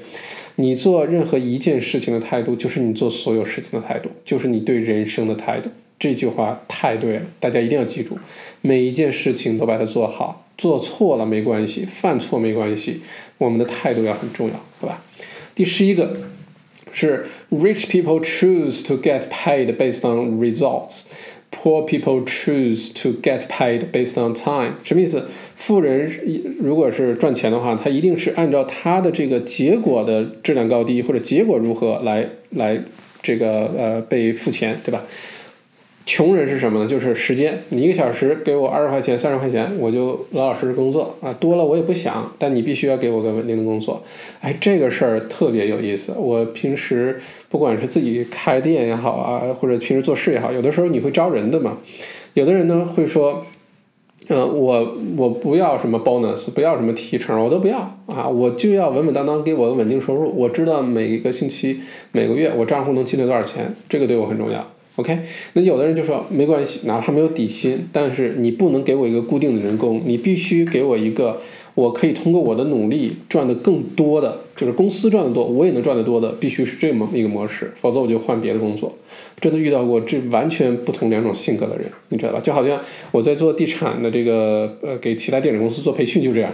你做任何一件事情的态度，就是你做所有事情的态度，就是你对人生的态度。这句话太对了，大家一定要记住，每一件事情都把它做好，做错了没关系，犯错没关系，我们的态度要很重要，好吧？第十一个。是 rich people choose to get paid based on results, poor people choose to get paid based on time。什么意思？富人如果是赚钱的话，他一定是按照他的这个结果的质量高低或者结果如何来来这个呃被付钱，对吧？穷人是什么呢？就是时间，你一个小时给我二十块钱、三十块钱，我就老老实实工作啊，多了我也不想，但你必须要给我个稳定的工作。哎，这个事儿特别有意思。我平时不管是自己开店也好啊，或者平时做事也好，有的时候你会招人的嘛。有的人呢会说，嗯，我我不要什么 bonus，不要什么提成，我都不要啊，我就要稳稳当当给我个稳定收入。我知道每一个星期、每个月我账户能积累多少钱，这个对我很重要。OK，那有的人就说没关系，哪怕没有底薪，但是你不能给我一个固定的人工，你必须给我一个我可以通过我的努力赚的更多的，就是公司赚的多，我也能赚得多的，必须是这么一个模式，否则我就换别的工作。真的遇到过这完全不同两种性格的人，你知道吧？就好像我在做地产的这个呃，给其他电子公司做培训就这样，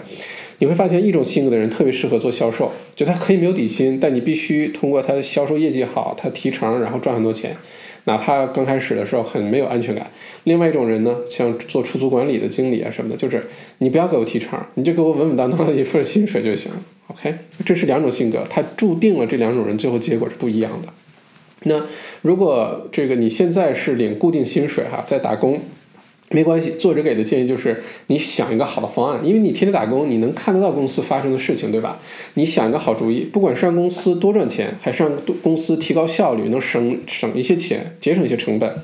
你会发现一种性格的人特别适合做销售，就他可以没有底薪，但你必须通过他的销售业绩好，他提成，然后赚很多钱。哪怕刚开始的时候很没有安全感。另外一种人呢，像做出租管理的经理啊什么的，就是你不要给我提成，你就给我稳稳当当的一份薪水就行。OK，这是两种性格，它注定了这两种人最后结果是不一样的。那如果这个你现在是领固定薪水哈，在打工。没关系，作者给的建议就是你想一个好的方案，因为你天天打工，你能看得到公司发生的事情，对吧？你想一个好主意，不管是让公司多赚钱，还是让公司提高效率，能省省一些钱，节省一些成本，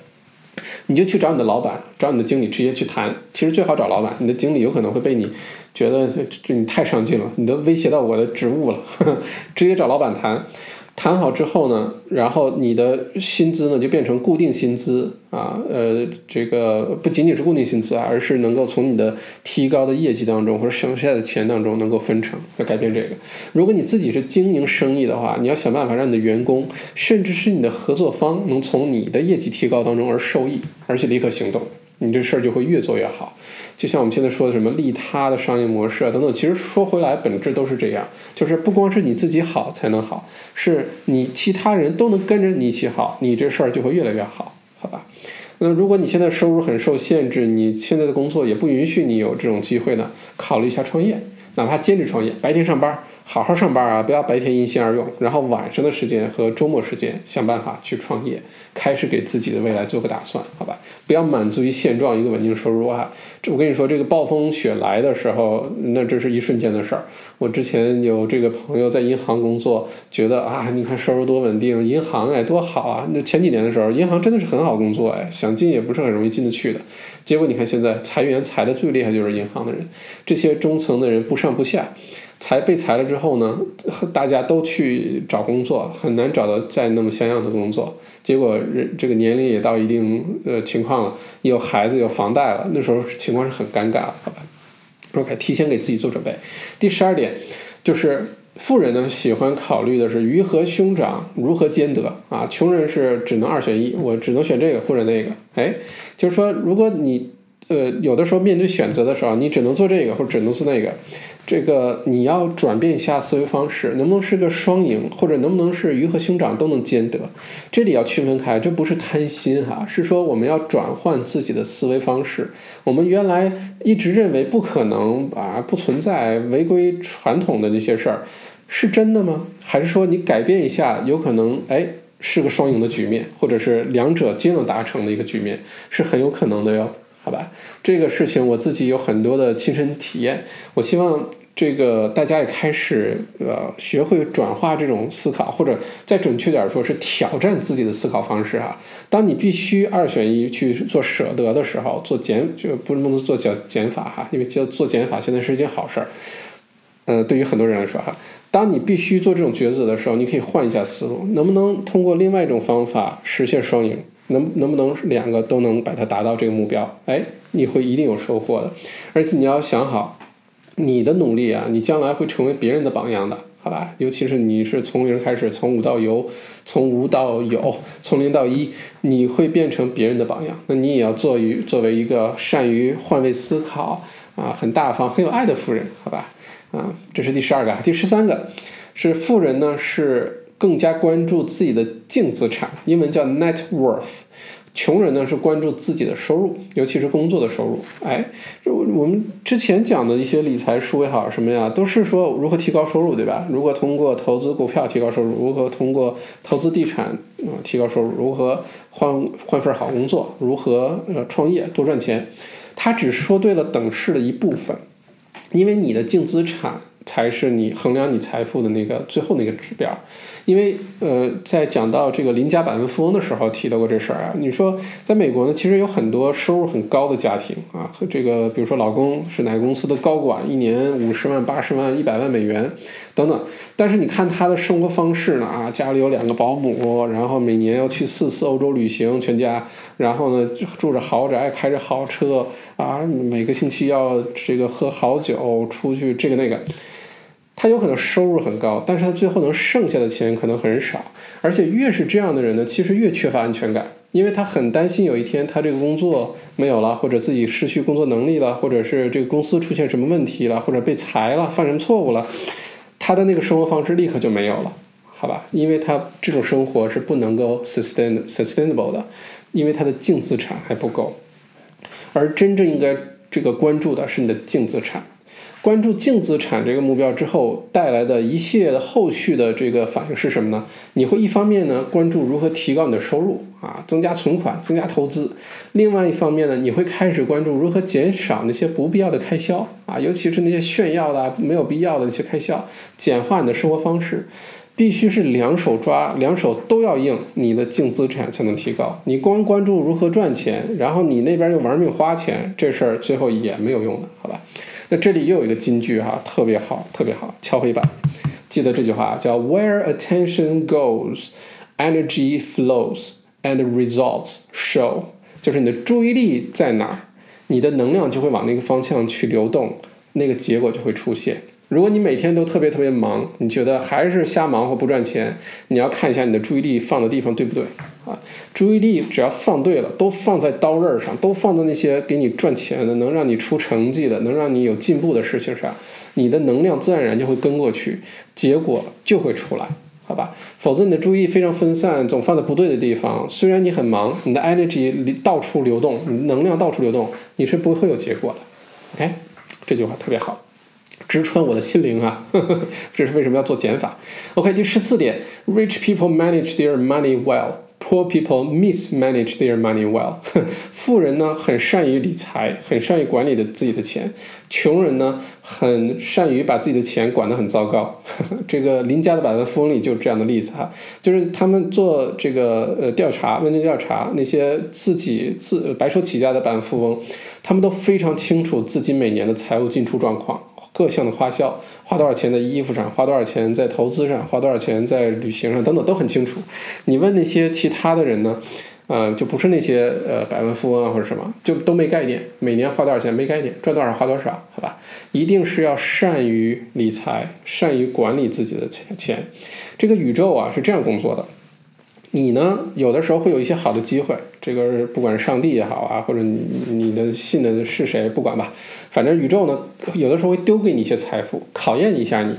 你就去找你的老板，找你的经理直接去谈。其实最好找老板，你的经理有可能会被你觉得这你太上进了，你都威胁到我的职务了，直接找老板谈。谈好之后呢，然后你的薪资呢就变成固定薪资啊，呃，这个不仅仅是固定薪资啊，而是能够从你的提高的业绩当中或者省下的钱当中能够分成，要改变这个。如果你自己是经营生意的话，你要想办法让你的员工，甚至是你的合作方，能从你的业绩提高当中而受益，而且立刻行动。你这事儿就会越做越好，就像我们现在说的什么利他的商业模式啊等等，其实说回来本质都是这样，就是不光是你自己好才能好，是你其他人都能跟着你一起好，你这事儿就会越来越好，好吧？那如果你现在收入很受限制，你现在的工作也不允许你有这种机会呢，考虑一下创业，哪怕兼职创业，白天上班。好好上班啊，不要白天因心而用，然后晚上的时间和周末时间想办法去创业，开始给自己的未来做个打算，好吧？不要满足于现状，一个稳定收入啊。这我跟你说，这个暴风雪来的时候，那这是一瞬间的事儿。我之前有这个朋友在银行工作，觉得啊，你看收入多稳定，银行哎多好啊。那前几年的时候，银行真的是很好工作哎，想进也不是很容易进得去的。结果你看现在裁员裁的最厉害就是银行的人，这些中层的人不上不下。裁被裁了之后呢，大家都去找工作，很难找到再那么像样的工作。结果人这个年龄也到一定呃情况了，有孩子有房贷了，那时候情况是很尴尬的，好吧？OK，提前给自己做准备。第十二点就是富人呢喜欢考虑的是鱼和熊掌如何兼得啊，穷人是只能二选一，我只能选这个或者那个。哎，就是说如果你呃有的时候面对选择的时候，你只能做这个或者只能做那个。这个你要转变一下思维方式，能不能是个双赢，或者能不能是鱼和熊掌都能兼得？这里要区分开，这不是贪心哈，是说我们要转换自己的思维方式。我们原来一直认为不可能啊，不存在违规传统的那些事儿，是真的吗？还是说你改变一下，有可能哎是个双赢的局面，或者是两者皆能达成的一个局面，是很有可能的哟。好吧，这个事情我自己有很多的亲身体验。我希望这个大家也开始呃学会转化这种思考，或者再准确点说是挑战自己的思考方式哈。当你必须二选一去做舍得的时候，做减就不能做减减法哈，因为做做减法现在是一件好事儿。呃，对于很多人来说哈，当你必须做这种抉择的时候，你可以换一下思路，能不能通过另外一种方法实现双赢？能能不能两个都能把它达到这个目标？哎，你会一定有收获的，而且你要想好，你的努力啊，你将来会成为别人的榜样的，好吧？尤其是你是从零开始，从无到有，从无到有，从零到一，你会变成别人的榜样。那你也要做于作为一个善于换位思考啊，很大方、很有爱的富人，好吧？啊，这是第十二个，第十三个是富人呢是。更加关注自己的净资产，英文叫 net worth。穷人呢是关注自己的收入，尤其是工作的收入。哎，我们之前讲的一些理财书也好，什么呀，都是说如何提高收入，对吧？如何通过投资股票提高收入？如何通过投资地产啊提高收入？如何换换份好工作？如何呃创业多赚钱？他只是说对了等式的一部分，因为你的净资产。才是你衡量你财富的那个最后那个指标。因为呃，在讲到这个邻家百万富翁的时候提到过这事儿啊。你说在美国呢，其实有很多收入很高的家庭啊，和这个比如说老公是哪个公司的高管，一年五十万、八十万、一百万美元等等。但是你看他的生活方式呢啊，家里有两个保姆，然后每年要去四次欧洲旅行，全家，然后呢住着豪宅，开着豪车啊，每个星期要这个喝好酒，出去这个那个。他有可能收入很高，但是他最后能剩下的钱可能很少，而且越是这样的人呢，其实越缺乏安全感，因为他很担心有一天他这个工作没有了，或者自己失去工作能力了，或者是这个公司出现什么问题了，或者被裁了，犯什么错误了，他的那个生活方式立刻就没有了，好吧？因为他这种生活是不能够 sustain sustainable 的，因为他的净资产还不够，而真正应该这个关注的是你的净资产。关注净资产这个目标之后带来的一系列的后续的这个反应是什么呢？你会一方面呢关注如何提高你的收入啊，增加存款，增加投资；另外一方面呢，你会开始关注如何减少那些不必要的开销啊，尤其是那些炫耀的、没有必要的那些开销，简化你的生活方式。必须是两手抓，两手都要硬，你的净资产才能提高。你光关注如何赚钱，然后你那边又玩命花钱，这事儿最后也没有用的，好吧？那这里又有一个金句哈，特别好，特别好，敲黑板，记得这句话叫 “Where attention goes, energy flows, and results show”，就是你的注意力在哪儿，你的能量就会往那个方向去流动，那个结果就会出现。如果你每天都特别特别忙，你觉得还是瞎忙活不赚钱，你要看一下你的注意力放的地方对不对啊？注意力只要放对了，都放在刀刃上，都放在那些给你赚钱的、能让你出成绩的、能让你有进步的事情上，你的能量自然而然就会跟过去，结果就会出来，好吧？否则你的注意力非常分散，总放在不对的地方，虽然你很忙，你的 energy 到处流动，能量到处流动，你是不会有结果的。OK，这句话特别好。直穿我的心灵啊！呵 呵这是为什么要做减法？OK，第十四点，Rich people manage their money well，poor people mismanage their money well。富人呢很善于理财，很善于管理的自己的钱；穷人呢很善于把自己的钱管得很糟糕。呵 呵这个邻家的百万富翁里就是这样的例子哈，就是他们做这个呃调查，问卷调查，那些自己自白手起家的百万富翁，他们都非常清楚自己每年的财务进出状况。各项的花销，花多少钱在衣服上，花多少钱在投资上，花多少钱在旅行上，等等都很清楚。你问那些其他的人呢？呃，就不是那些呃百万富翁啊或者什么，就都没概念。每年花多少钱没概念，赚多少花多少，好吧？一定是要善于理财，善于管理自己的钱钱。这个宇宙啊是这样工作的。你呢？有的时候会有一些好的机会，这个不管是上帝也好啊，或者你你的信的是谁，不管吧，反正宇宙呢，有的时候会丢给你一些财富，考验一下你。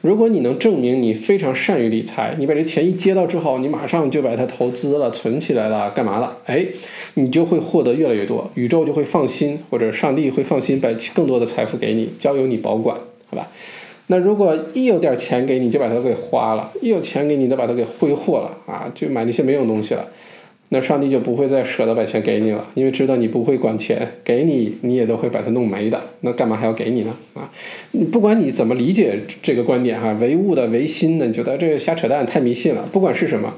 如果你能证明你非常善于理财，你把这钱一接到之后，你马上就把它投资了、存起来了，干嘛了？哎，你就会获得越来越多，宇宙就会放心，或者上帝会放心，把更多的财富给你，交由你保管，好吧？那如果一有点钱给你，就把它给花了；一有钱给你，就把它给挥霍了啊，就买那些没用东西了。那上帝就不会再舍得把钱给你了，因为知道你不会管钱，给你你也都会把它弄没的。那干嘛还要给你呢？啊，你不管你怎么理解这个观点哈，唯物的、唯心的，你觉得这个瞎扯淡，太迷信了。不管是什么，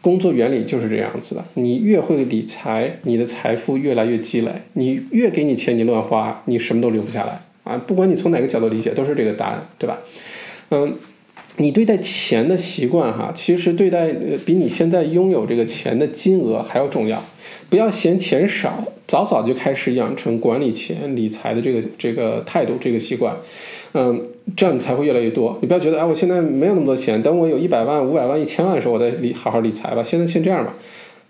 工作原理就是这样子的。你越会理财，你的财富越来越积累；你越给你钱，你乱花，你什么都留不下来。啊，不管你从哪个角度理解，都是这个答案，对吧？嗯，你对待钱的习惯，哈，其实对待比你现在拥有这个钱的金额还要重要。不要嫌钱少，早早就开始养成管理钱、理财的这个这个态度、这个习惯。嗯，这样你才会越来越多。你不要觉得，哎，我现在没有那么多钱，等我有一百万、五百万、一千万的时候，我再理好好理财吧。现在先这样吧。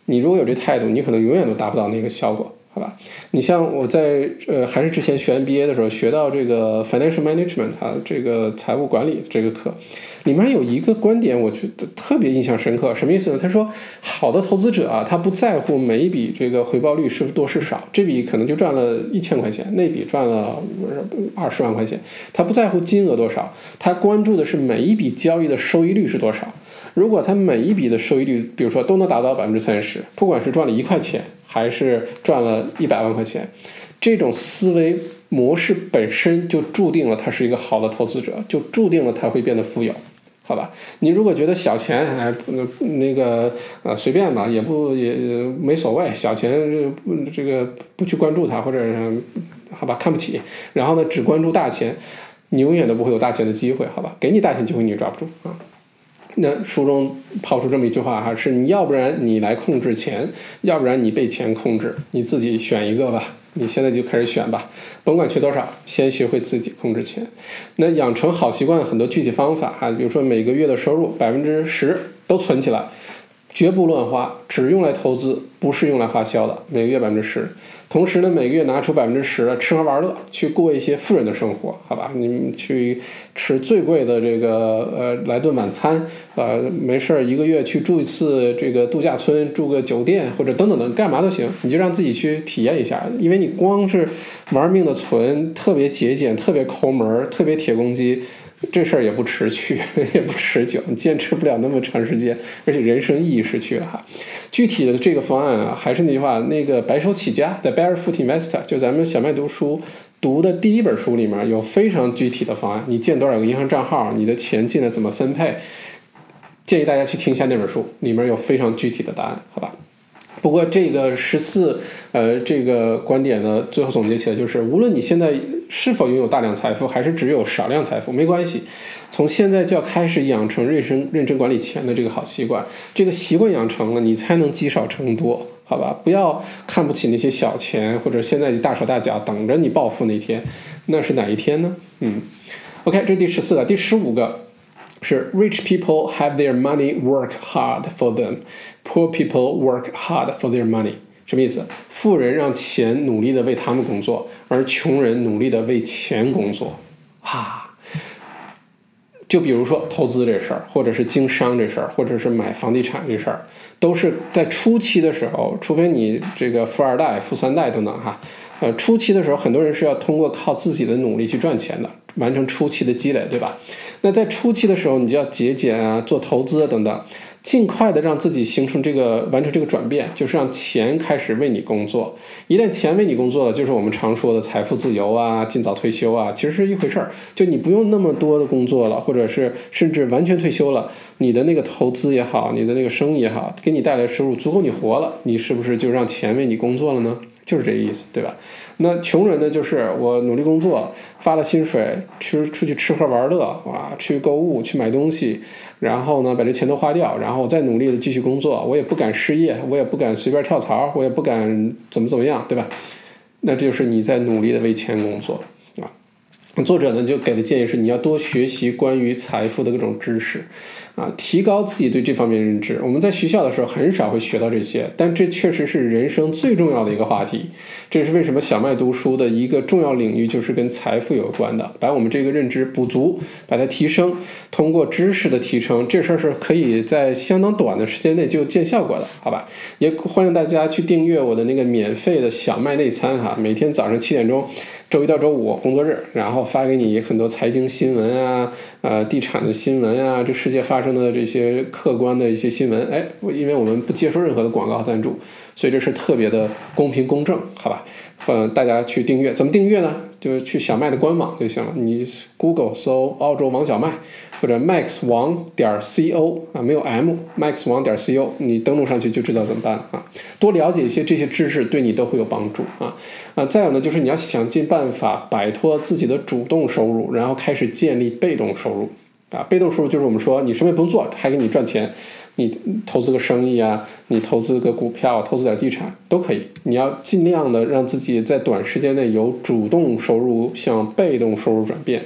你如果有这态度，你可能永远都达不到那个效果。好吧，你像我在呃还是之前学 MBA 的时候学到这个 financial management 啊，这个财务管理这个课，里面有一个观点，我觉得特别印象深刻。什么意思呢？他说，好的投资者啊，他不在乎每一笔这个回报率是多是少，这笔可能就赚了一千块钱，那笔赚了二十万块钱，他不在乎金额多少，他关注的是每一笔交易的收益率是多少。如果他每一笔的收益率，比如说都能达到百分之三十，不管是赚了一块钱。还是赚了一百万块钱，这种思维模式本身就注定了他是一个好的投资者，就注定了他会变得富有。好吧，你如果觉得小钱哎，那个呃随便吧，也不也没所谓，小钱这这个不去关注它，或者好吧看不起，然后呢只关注大钱，你永远都不会有大钱的机会，好吧？给你大钱机会你也抓不住啊。那书中抛出这么一句话哈，是你要不然你来控制钱，要不然你被钱控制，你自己选一个吧。你现在就开始选吧，甭管缺多少，先学会自己控制钱。那养成好习惯很多具体方法哈，比如说每个月的收入百分之十都存起来，绝不乱花，只用来投资，不是用来花销的。每个月百分之十。同时呢，每个月拿出百分之十吃喝玩乐，去过一些富人的生活，好吧？你们去吃最贵的这个呃来顿晚餐，呃没事儿一个月去住一次这个度假村，住个酒店或者等等等，干嘛都行，你就让自己去体验一下，因为你光是玩命的存，特别节俭，特别抠门，特别铁公鸡。这事儿也不持续，也不持久，你坚持不了那么长时间，而且人生意义失去了哈。具体的这个方案啊，还是那句话，那个白手起家的 Barefoot Investor，就咱们小麦读书读的第一本书里面有非常具体的方案，你建多少个银行账号，你的钱进来怎么分配，建议大家去听一下那本书，里面有非常具体的答案，好吧？不过这个十四，呃，这个观点呢，最后总结起来就是，无论你现在是否拥有大量财富，还是只有少量财富，没关系，从现在就要开始养成认真认真管理钱的这个好习惯。这个习惯养成了，你才能积少成多，好吧？不要看不起那些小钱，或者现在就大手大脚等着你暴富那天，那是哪一天呢？嗯，OK，这是第十四个，第十五个。是 rich people have their money work hard for them, poor people work hard for their money。什么意思？富人让钱努力的为他们工作，而穷人努力的为钱工作。啊，就比如说投资这事儿，或者是经商这事儿，或者是买房地产这事儿，都是在初期的时候，除非你这个富二代、富三代等等哈，呃，初期的时候，很多人是要通过靠自己的努力去赚钱的。完成初期的积累，对吧？那在初期的时候，你就要节俭啊，做投资等等，尽快的让自己形成这个完成这个转变，就是让钱开始为你工作。一旦钱为你工作了，就是我们常说的财富自由啊，尽早退休啊，其实是一回事儿。就你不用那么多的工作了，或者是甚至完全退休了，你的那个投资也好，你的那个生意也好，给你带来收入足够你活了，你是不是就让钱为你工作了呢？就是这意思，对吧？那穷人呢？就是我努力工作，发了薪水，去出去吃喝玩乐，啊，去购物，去买东西，然后呢，把这钱都花掉，然后我再努力的继续工作。我也不敢失业，我也不敢随便跳槽，我也不敢怎么怎么样，对吧？那这就是你在努力的为钱工作啊。作者呢就给的建议是，你要多学习关于财富的各种知识。啊，提高自己对这方面认知。我们在学校的时候很少会学到这些，但这确实是人生最重要的一个话题。这是为什么小麦读书的一个重要领域就是跟财富有关的。把我们这个认知补足，把它提升，通过知识的提升，这事儿是可以在相当短的时间内就见效果的，好吧？也欢迎大家去订阅我的那个免费的小麦内参哈，每天早上七点钟。周一到周五工作日，然后发给你很多财经新闻啊，呃，地产的新闻啊，这世界发生的这些客观的一些新闻，哎，因为我们不接受任何的广告赞助，所以这是特别的公平公正，好吧？嗯，大家去订阅，怎么订阅呢？就是去小麦的官网就行了，你 Google 搜澳洲王小麦。或者 max 王点 co 啊，没有 m，max 王点 co，你登录上去就知道怎么办了啊。多了解一些这些知识，对你都会有帮助啊啊。再有呢，就是你要想尽办法摆脱自己的主动收入，然后开始建立被动收入啊。被动收入就是我们说你什么也不用做，还给你赚钱，你投资个生意啊，你投资个股票，投资点地产都可以。你要尽量的让自己在短时间内由主动收入向被动收入转变。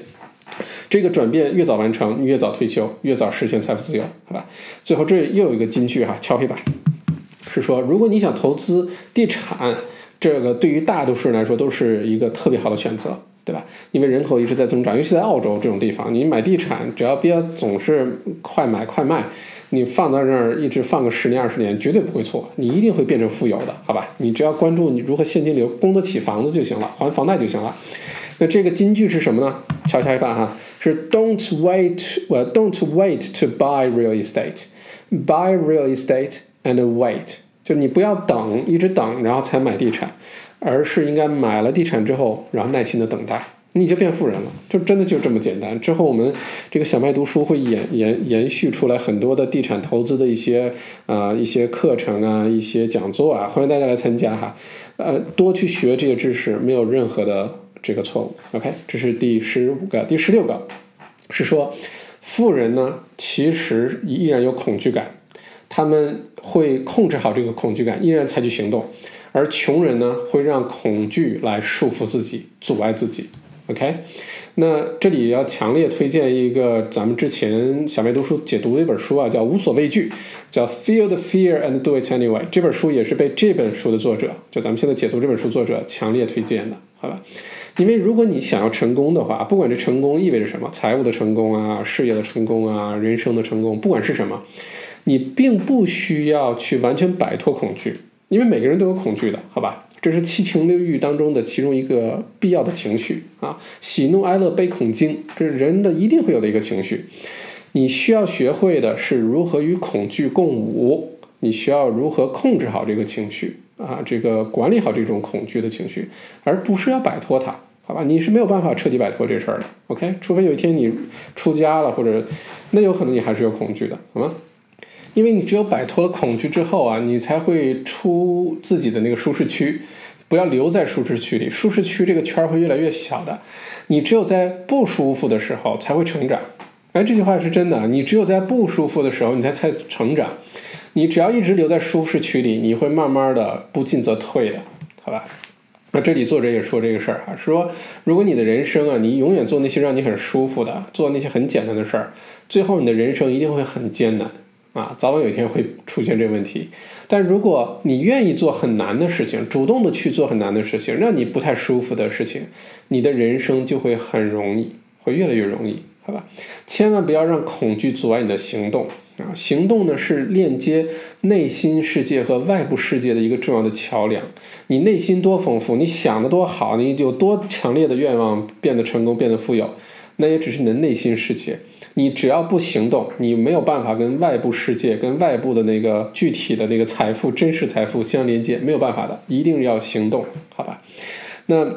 这个转变越早完成，越早退休，越早实现财富自由，好吧？最后这又有一个金句哈，敲黑板，是说如果你想投资地产，这个对于大多数人来说都是一个特别好的选择，对吧？因为人口一直在增长，尤其在澳洲这种地方，你买地产只要别总是快买快卖，你放在那儿一直放个十年二十年，绝对不会错，你一定会变成富有的，好吧？你只要关注你如何现金流供得起房子就行了，还房贷就行了。那这个金句是什么呢？瞧瞧一半哈，是 Don't wait，呃，Don't wait to buy real estate，buy real estate and wait，就你不要等，一直等，然后才买地产。而是应该买了地产之后，然后耐心的等待，你就变富人了，就真的就这么简单。之后我们这个小麦读书会延延延续出来很多的地产投资的一些啊一些课程啊一些讲座啊，欢迎大家来参加哈，呃，多去学这些知识，没有任何的这个错误。OK，这是第十五个，第十六个是说，富人呢其实依然有恐惧感。他们会控制好这个恐惧感，依然采取行动，而穷人呢，会让恐惧来束缚自己，阻碍自己。OK，那这里要强烈推荐一个咱们之前小麦读书解读的一本书啊，叫《无所畏惧》，叫 Feel the Fear and Do It Anyway。这本书也是被这本书的作者，就咱们现在解读这本书作者强烈推荐的，好吧？因为如果你想要成功的话，不管这成功意味着什么，财务的成功啊，事业的成功啊，人生的成功，不管是什么。你并不需要去完全摆脱恐惧，因为每个人都有恐惧的，好吧？这是七情六欲当中的其中一个必要的情绪啊，喜怒哀乐悲恐惊，这是人的一定会有的一个情绪。你需要学会的是如何与恐惧共舞，你需要如何控制好这个情绪啊，这个管理好这种恐惧的情绪，而不是要摆脱它，好吧？你是没有办法彻底摆脱这事儿的，OK？除非有一天你出家了，或者那有可能你还是有恐惧的，好吗？因为你只有摆脱了恐惧之后啊，你才会出自己的那个舒适区，不要留在舒适区里，舒适区这个圈儿会越来越小的。你只有在不舒服的时候才会成长。哎，这句话是真的，你只有在不舒服的时候，你才才成长。你只要一直留在舒适区里，你会慢慢的不进则退的，好吧？那这里作者也说这个事儿哈，说如果你的人生啊，你永远做那些让你很舒服的，做那些很简单的事儿，最后你的人生一定会很艰难。啊，早晚有一天会出现这个问题。但如果你愿意做很难的事情，主动的去做很难的事情，让你不太舒服的事情，你的人生就会很容易，会越来越容易，好吧？千万不要让恐惧阻碍你的行动啊！行动呢是链接内心世界和外部世界的一个重要的桥梁。你内心多丰富，你想的多好，你有多强烈的愿望变得成功、变得富有，那也只是你的内心世界。你只要不行动，你没有办法跟外部世界、跟外部的那个具体的那个财富、真实财富相连接，没有办法的，一定要行动，好吧？那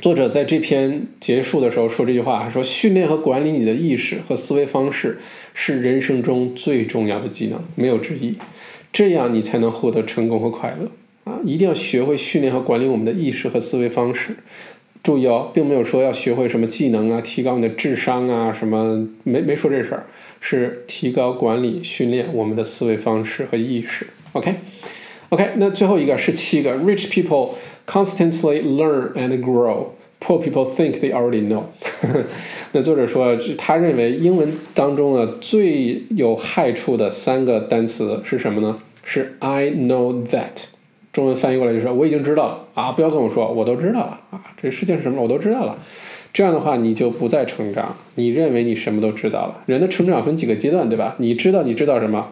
作者在这篇结束的时候说这句话，说训练和管理你的意识和思维方式是人生中最重要的技能，没有之一，这样你才能获得成功和快乐啊！一定要学会训练和管理我们的意识和思维方式。注意哦，并没有说要学会什么技能啊，提高你的智商啊，什么没没说这事儿，是提高管理训练我们的思维方式和意识。OK，OK，那最后一个是七个，Rich people constantly learn and grow，Poor people think they already know。那作者说，他认为英文当中呢最有害处的三个单词是什么呢？是 I know that。中文翻译过来就是：“我已经知道了啊，不要跟我说，我都知道了啊，这世界是什么我都知道了。”这样的话，你就不再成长。你认为你什么都知道了。人的成长分几个阶段，对吧？你知道你知道什么，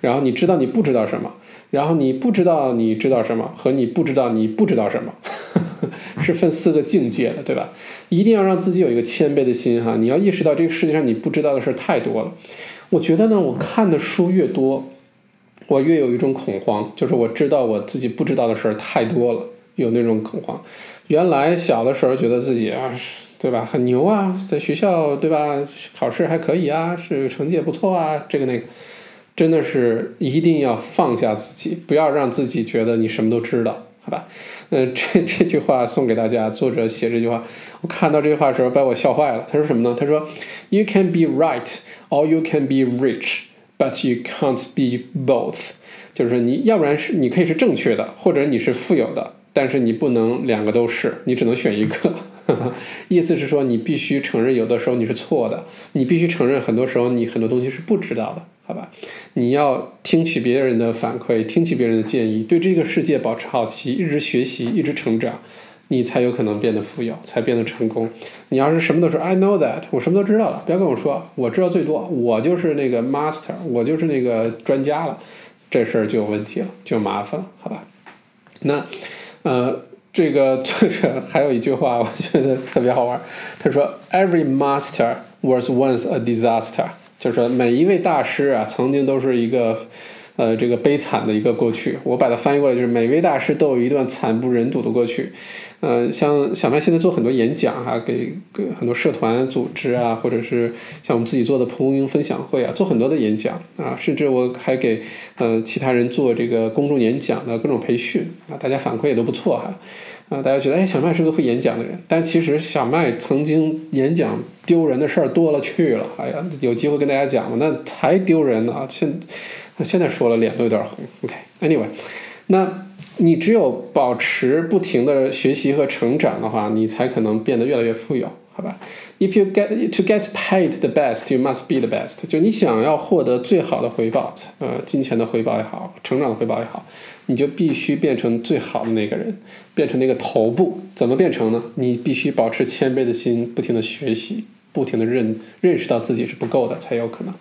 然后你知道你不知道什么，然后你不知道你知道什么，和你不知道你不知道什么，是分四个境界的，对吧？一定要让自己有一个谦卑的心哈。你要意识到这个世界上你不知道的事太多了。我觉得呢，我看的书越多。我越有一种恐慌，就是我知道我自己不知道的事儿太多了，有那种恐慌。原来小的时候觉得自己啊，对吧，很牛啊，在学校对吧，考试还可以啊，是成绩也不错啊，这个那个，真的是一定要放下自己，不要让自己觉得你什么都知道，好吧？嗯，这这句话送给大家，作者写这句话，我看到这句话的时候把我笑坏了。他说什么呢？他说，You can be right, or you can be rich. But you can't be both，就是说你要不然是你可以是正确的，或者你是富有的，但是你不能两个都是，你只能选一个。意思是说你必须承认有的时候你是错的，你必须承认很多时候你很多东西是不知道的，好吧？你要听取别人的反馈，听取别人的建议，对这个世界保持好奇，一直学习，一直成长。你才有可能变得富有，才变得成功。你要是什么都说 I know that，我什么都知道了，不要跟我说，我知道最多，我就是那个 master，我就是那个专家了，这事儿就有问题了，就麻烦了，好吧？那，呃，这个作者 还有一句话，我觉得特别好玩。他说，Every master was once a disaster，就是说每一位大师啊，曾经都是一个呃，这个悲惨的一个过去。我把它翻译过来就是每位大师都有一段惨不忍睹的过去。呃，像小麦现在做很多演讲哈，给很多社团组织啊，或者是像我们自己做的蒲公英分享会啊，做很多的演讲啊，甚至我还给呃其他人做这个公众演讲的各种培训啊，大家反馈也都不错哈。啊，大家觉得哎，小麦是个会演讲的人，但其实小麦曾经演讲丢人的事儿多了去了。哎呀，有机会跟大家讲嘛，那才丢人呢啊！现那现在说了脸都有点红。OK，Anyway，那。你只有保持不停的学习和成长的话，你才可能变得越来越富有，好吧？If you get to get paid the best, you must be the best。就你想要获得最好的回报，呃，金钱的回报也好，成长的回报也好，你就必须变成最好的那个人，变成那个头部。怎么变成呢？你必须保持谦卑的心，不停的学习，不停的认认识到自己是不够的，才有可能。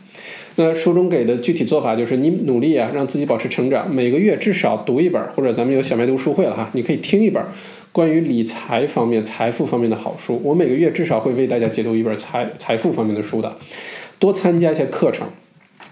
那书中给的具体做法就是，你努力啊，让自己保持成长，每个月至少读一本，或者咱们有小麦读书会了哈，你可以听一本关于理财方面、财富方面的好书。我每个月至少会为大家解读一本财财富方面的书的，多参加一些课程。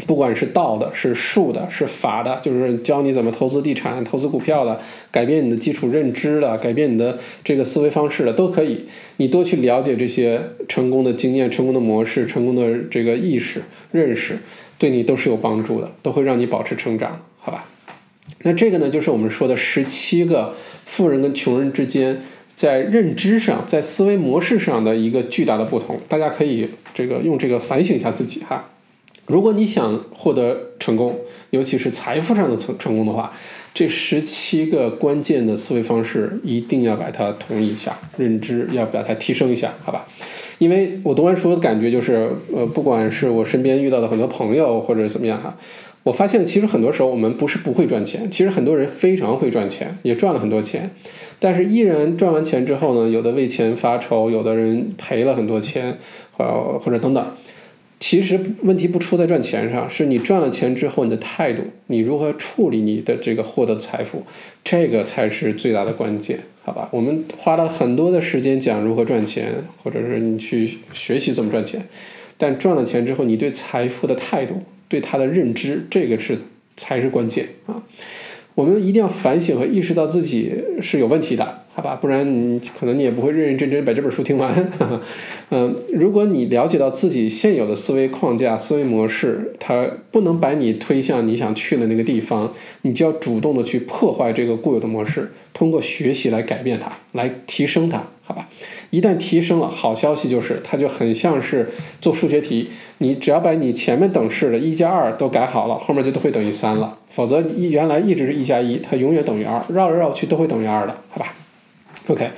不管是道的，是术的，是法的，就是教你怎么投资地产、投资股票的，改变你的基础认知的，改变你的这个思维方式的，都可以。你多去了解这些成功的经验、成功的模式、成功的这个意识认识，对你都是有帮助的，都会让你保持成长，好吧？那这个呢，就是我们说的十七个富人跟穷人之间在认知上、在思维模式上的一个巨大的不同。大家可以这个用这个反省一下自己哈。如果你想获得成功，尤其是财富上的成成功的话，这十七个关键的思维方式一定要把它统一一下，认知要把它提升一下，好吧？因为我读完书的感觉就是，呃，不管是我身边遇到的很多朋友或者怎么样哈，我发现其实很多时候我们不是不会赚钱，其实很多人非常会赚钱，也赚了很多钱，但是依然赚完钱之后呢，有的为钱发愁，有的人赔了很多钱，或或者等等。其实问题不出在赚钱上，是你赚了钱之后你的态度，你如何处理你的这个获得财富，这个才是最大的关键，好吧？我们花了很多的时间讲如何赚钱，或者是你去学习怎么赚钱，但赚了钱之后，你对财富的态度，对它的认知，这个是才是关键啊！我们一定要反省和意识到自己是有问题的。好吧，不然你可能你也不会认认真真把这本书听完。嗯，如果你了解到自己现有的思维框架、思维模式，它不能把你推向你想去的那个地方，你就要主动的去破坏这个固有的模式，通过学习来改变它，来提升它。好吧，一旦提升了，好消息就是它就很像是做数学题，你只要把你前面等式的一加二都改好了，后面就都会等于三了。否则一原来一直是一加一，它永远等于二，绕来绕去都会等于二的，好吧？OK，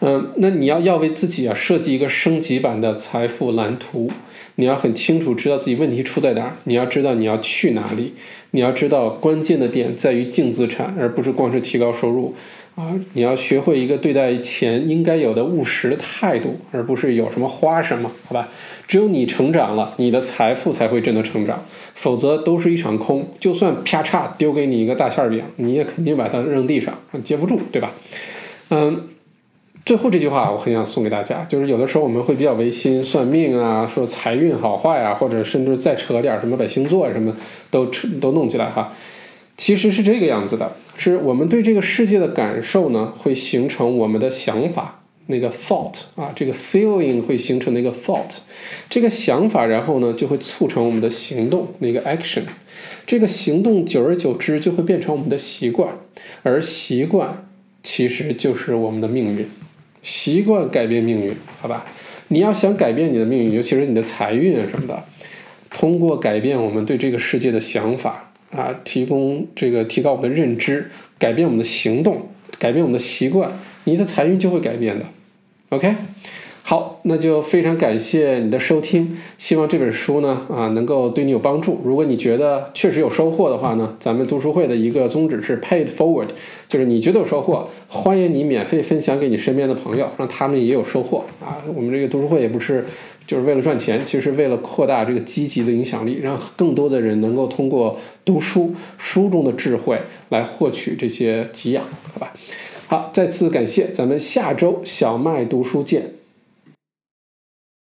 嗯，那你要要为自己啊设计一个升级版的财富蓝图，你要很清楚知道自己问题出在哪儿，你要知道你要去哪里，你要知道关键的点在于净资产，而不是光是提高收入啊！你要学会一个对待钱应该有的务实态度，而不是有什么花什么，好吧？只有你成长了，你的财富才会真的成长，否则都是一场空。就算啪嚓丢给你一个大馅饼，你也肯定把它扔地上，接不住，对吧？嗯，最后这句话我很想送给大家，就是有的时候我们会比较违心，算命啊，说财运好坏啊，或者甚至再扯点什么把星座啊什么都扯都弄起来哈。其实是这个样子的，是我们对这个世界的感受呢，会形成我们的想法，那个 thought 啊，这个 feeling 会形成那个 thought，这个想法，然后呢就会促成我们的行动，那个 action，这个行动久而久之就会变成我们的习惯，而习惯。其实就是我们的命运，习惯改变命运，好吧？你要想改变你的命运，尤其是你的财运啊什么的，通过改变我们对这个世界的想法啊，提供这个提高我们的认知，改变我们的行动，改变我们的习惯，你的财运就会改变的。OK。好，那就非常感谢你的收听，希望这本书呢啊能够对你有帮助。如果你觉得确实有收获的话呢，咱们读书会的一个宗旨是 pay it forward，就是你觉得有收获，欢迎你免费分享给你身边的朋友，让他们也有收获啊。我们这个读书会也不是就是为了赚钱，其实为了扩大这个积极的影响力，让更多的人能够通过读书书中的智慧来获取这些给养，好吧？好，再次感谢，咱们下周小麦读书见。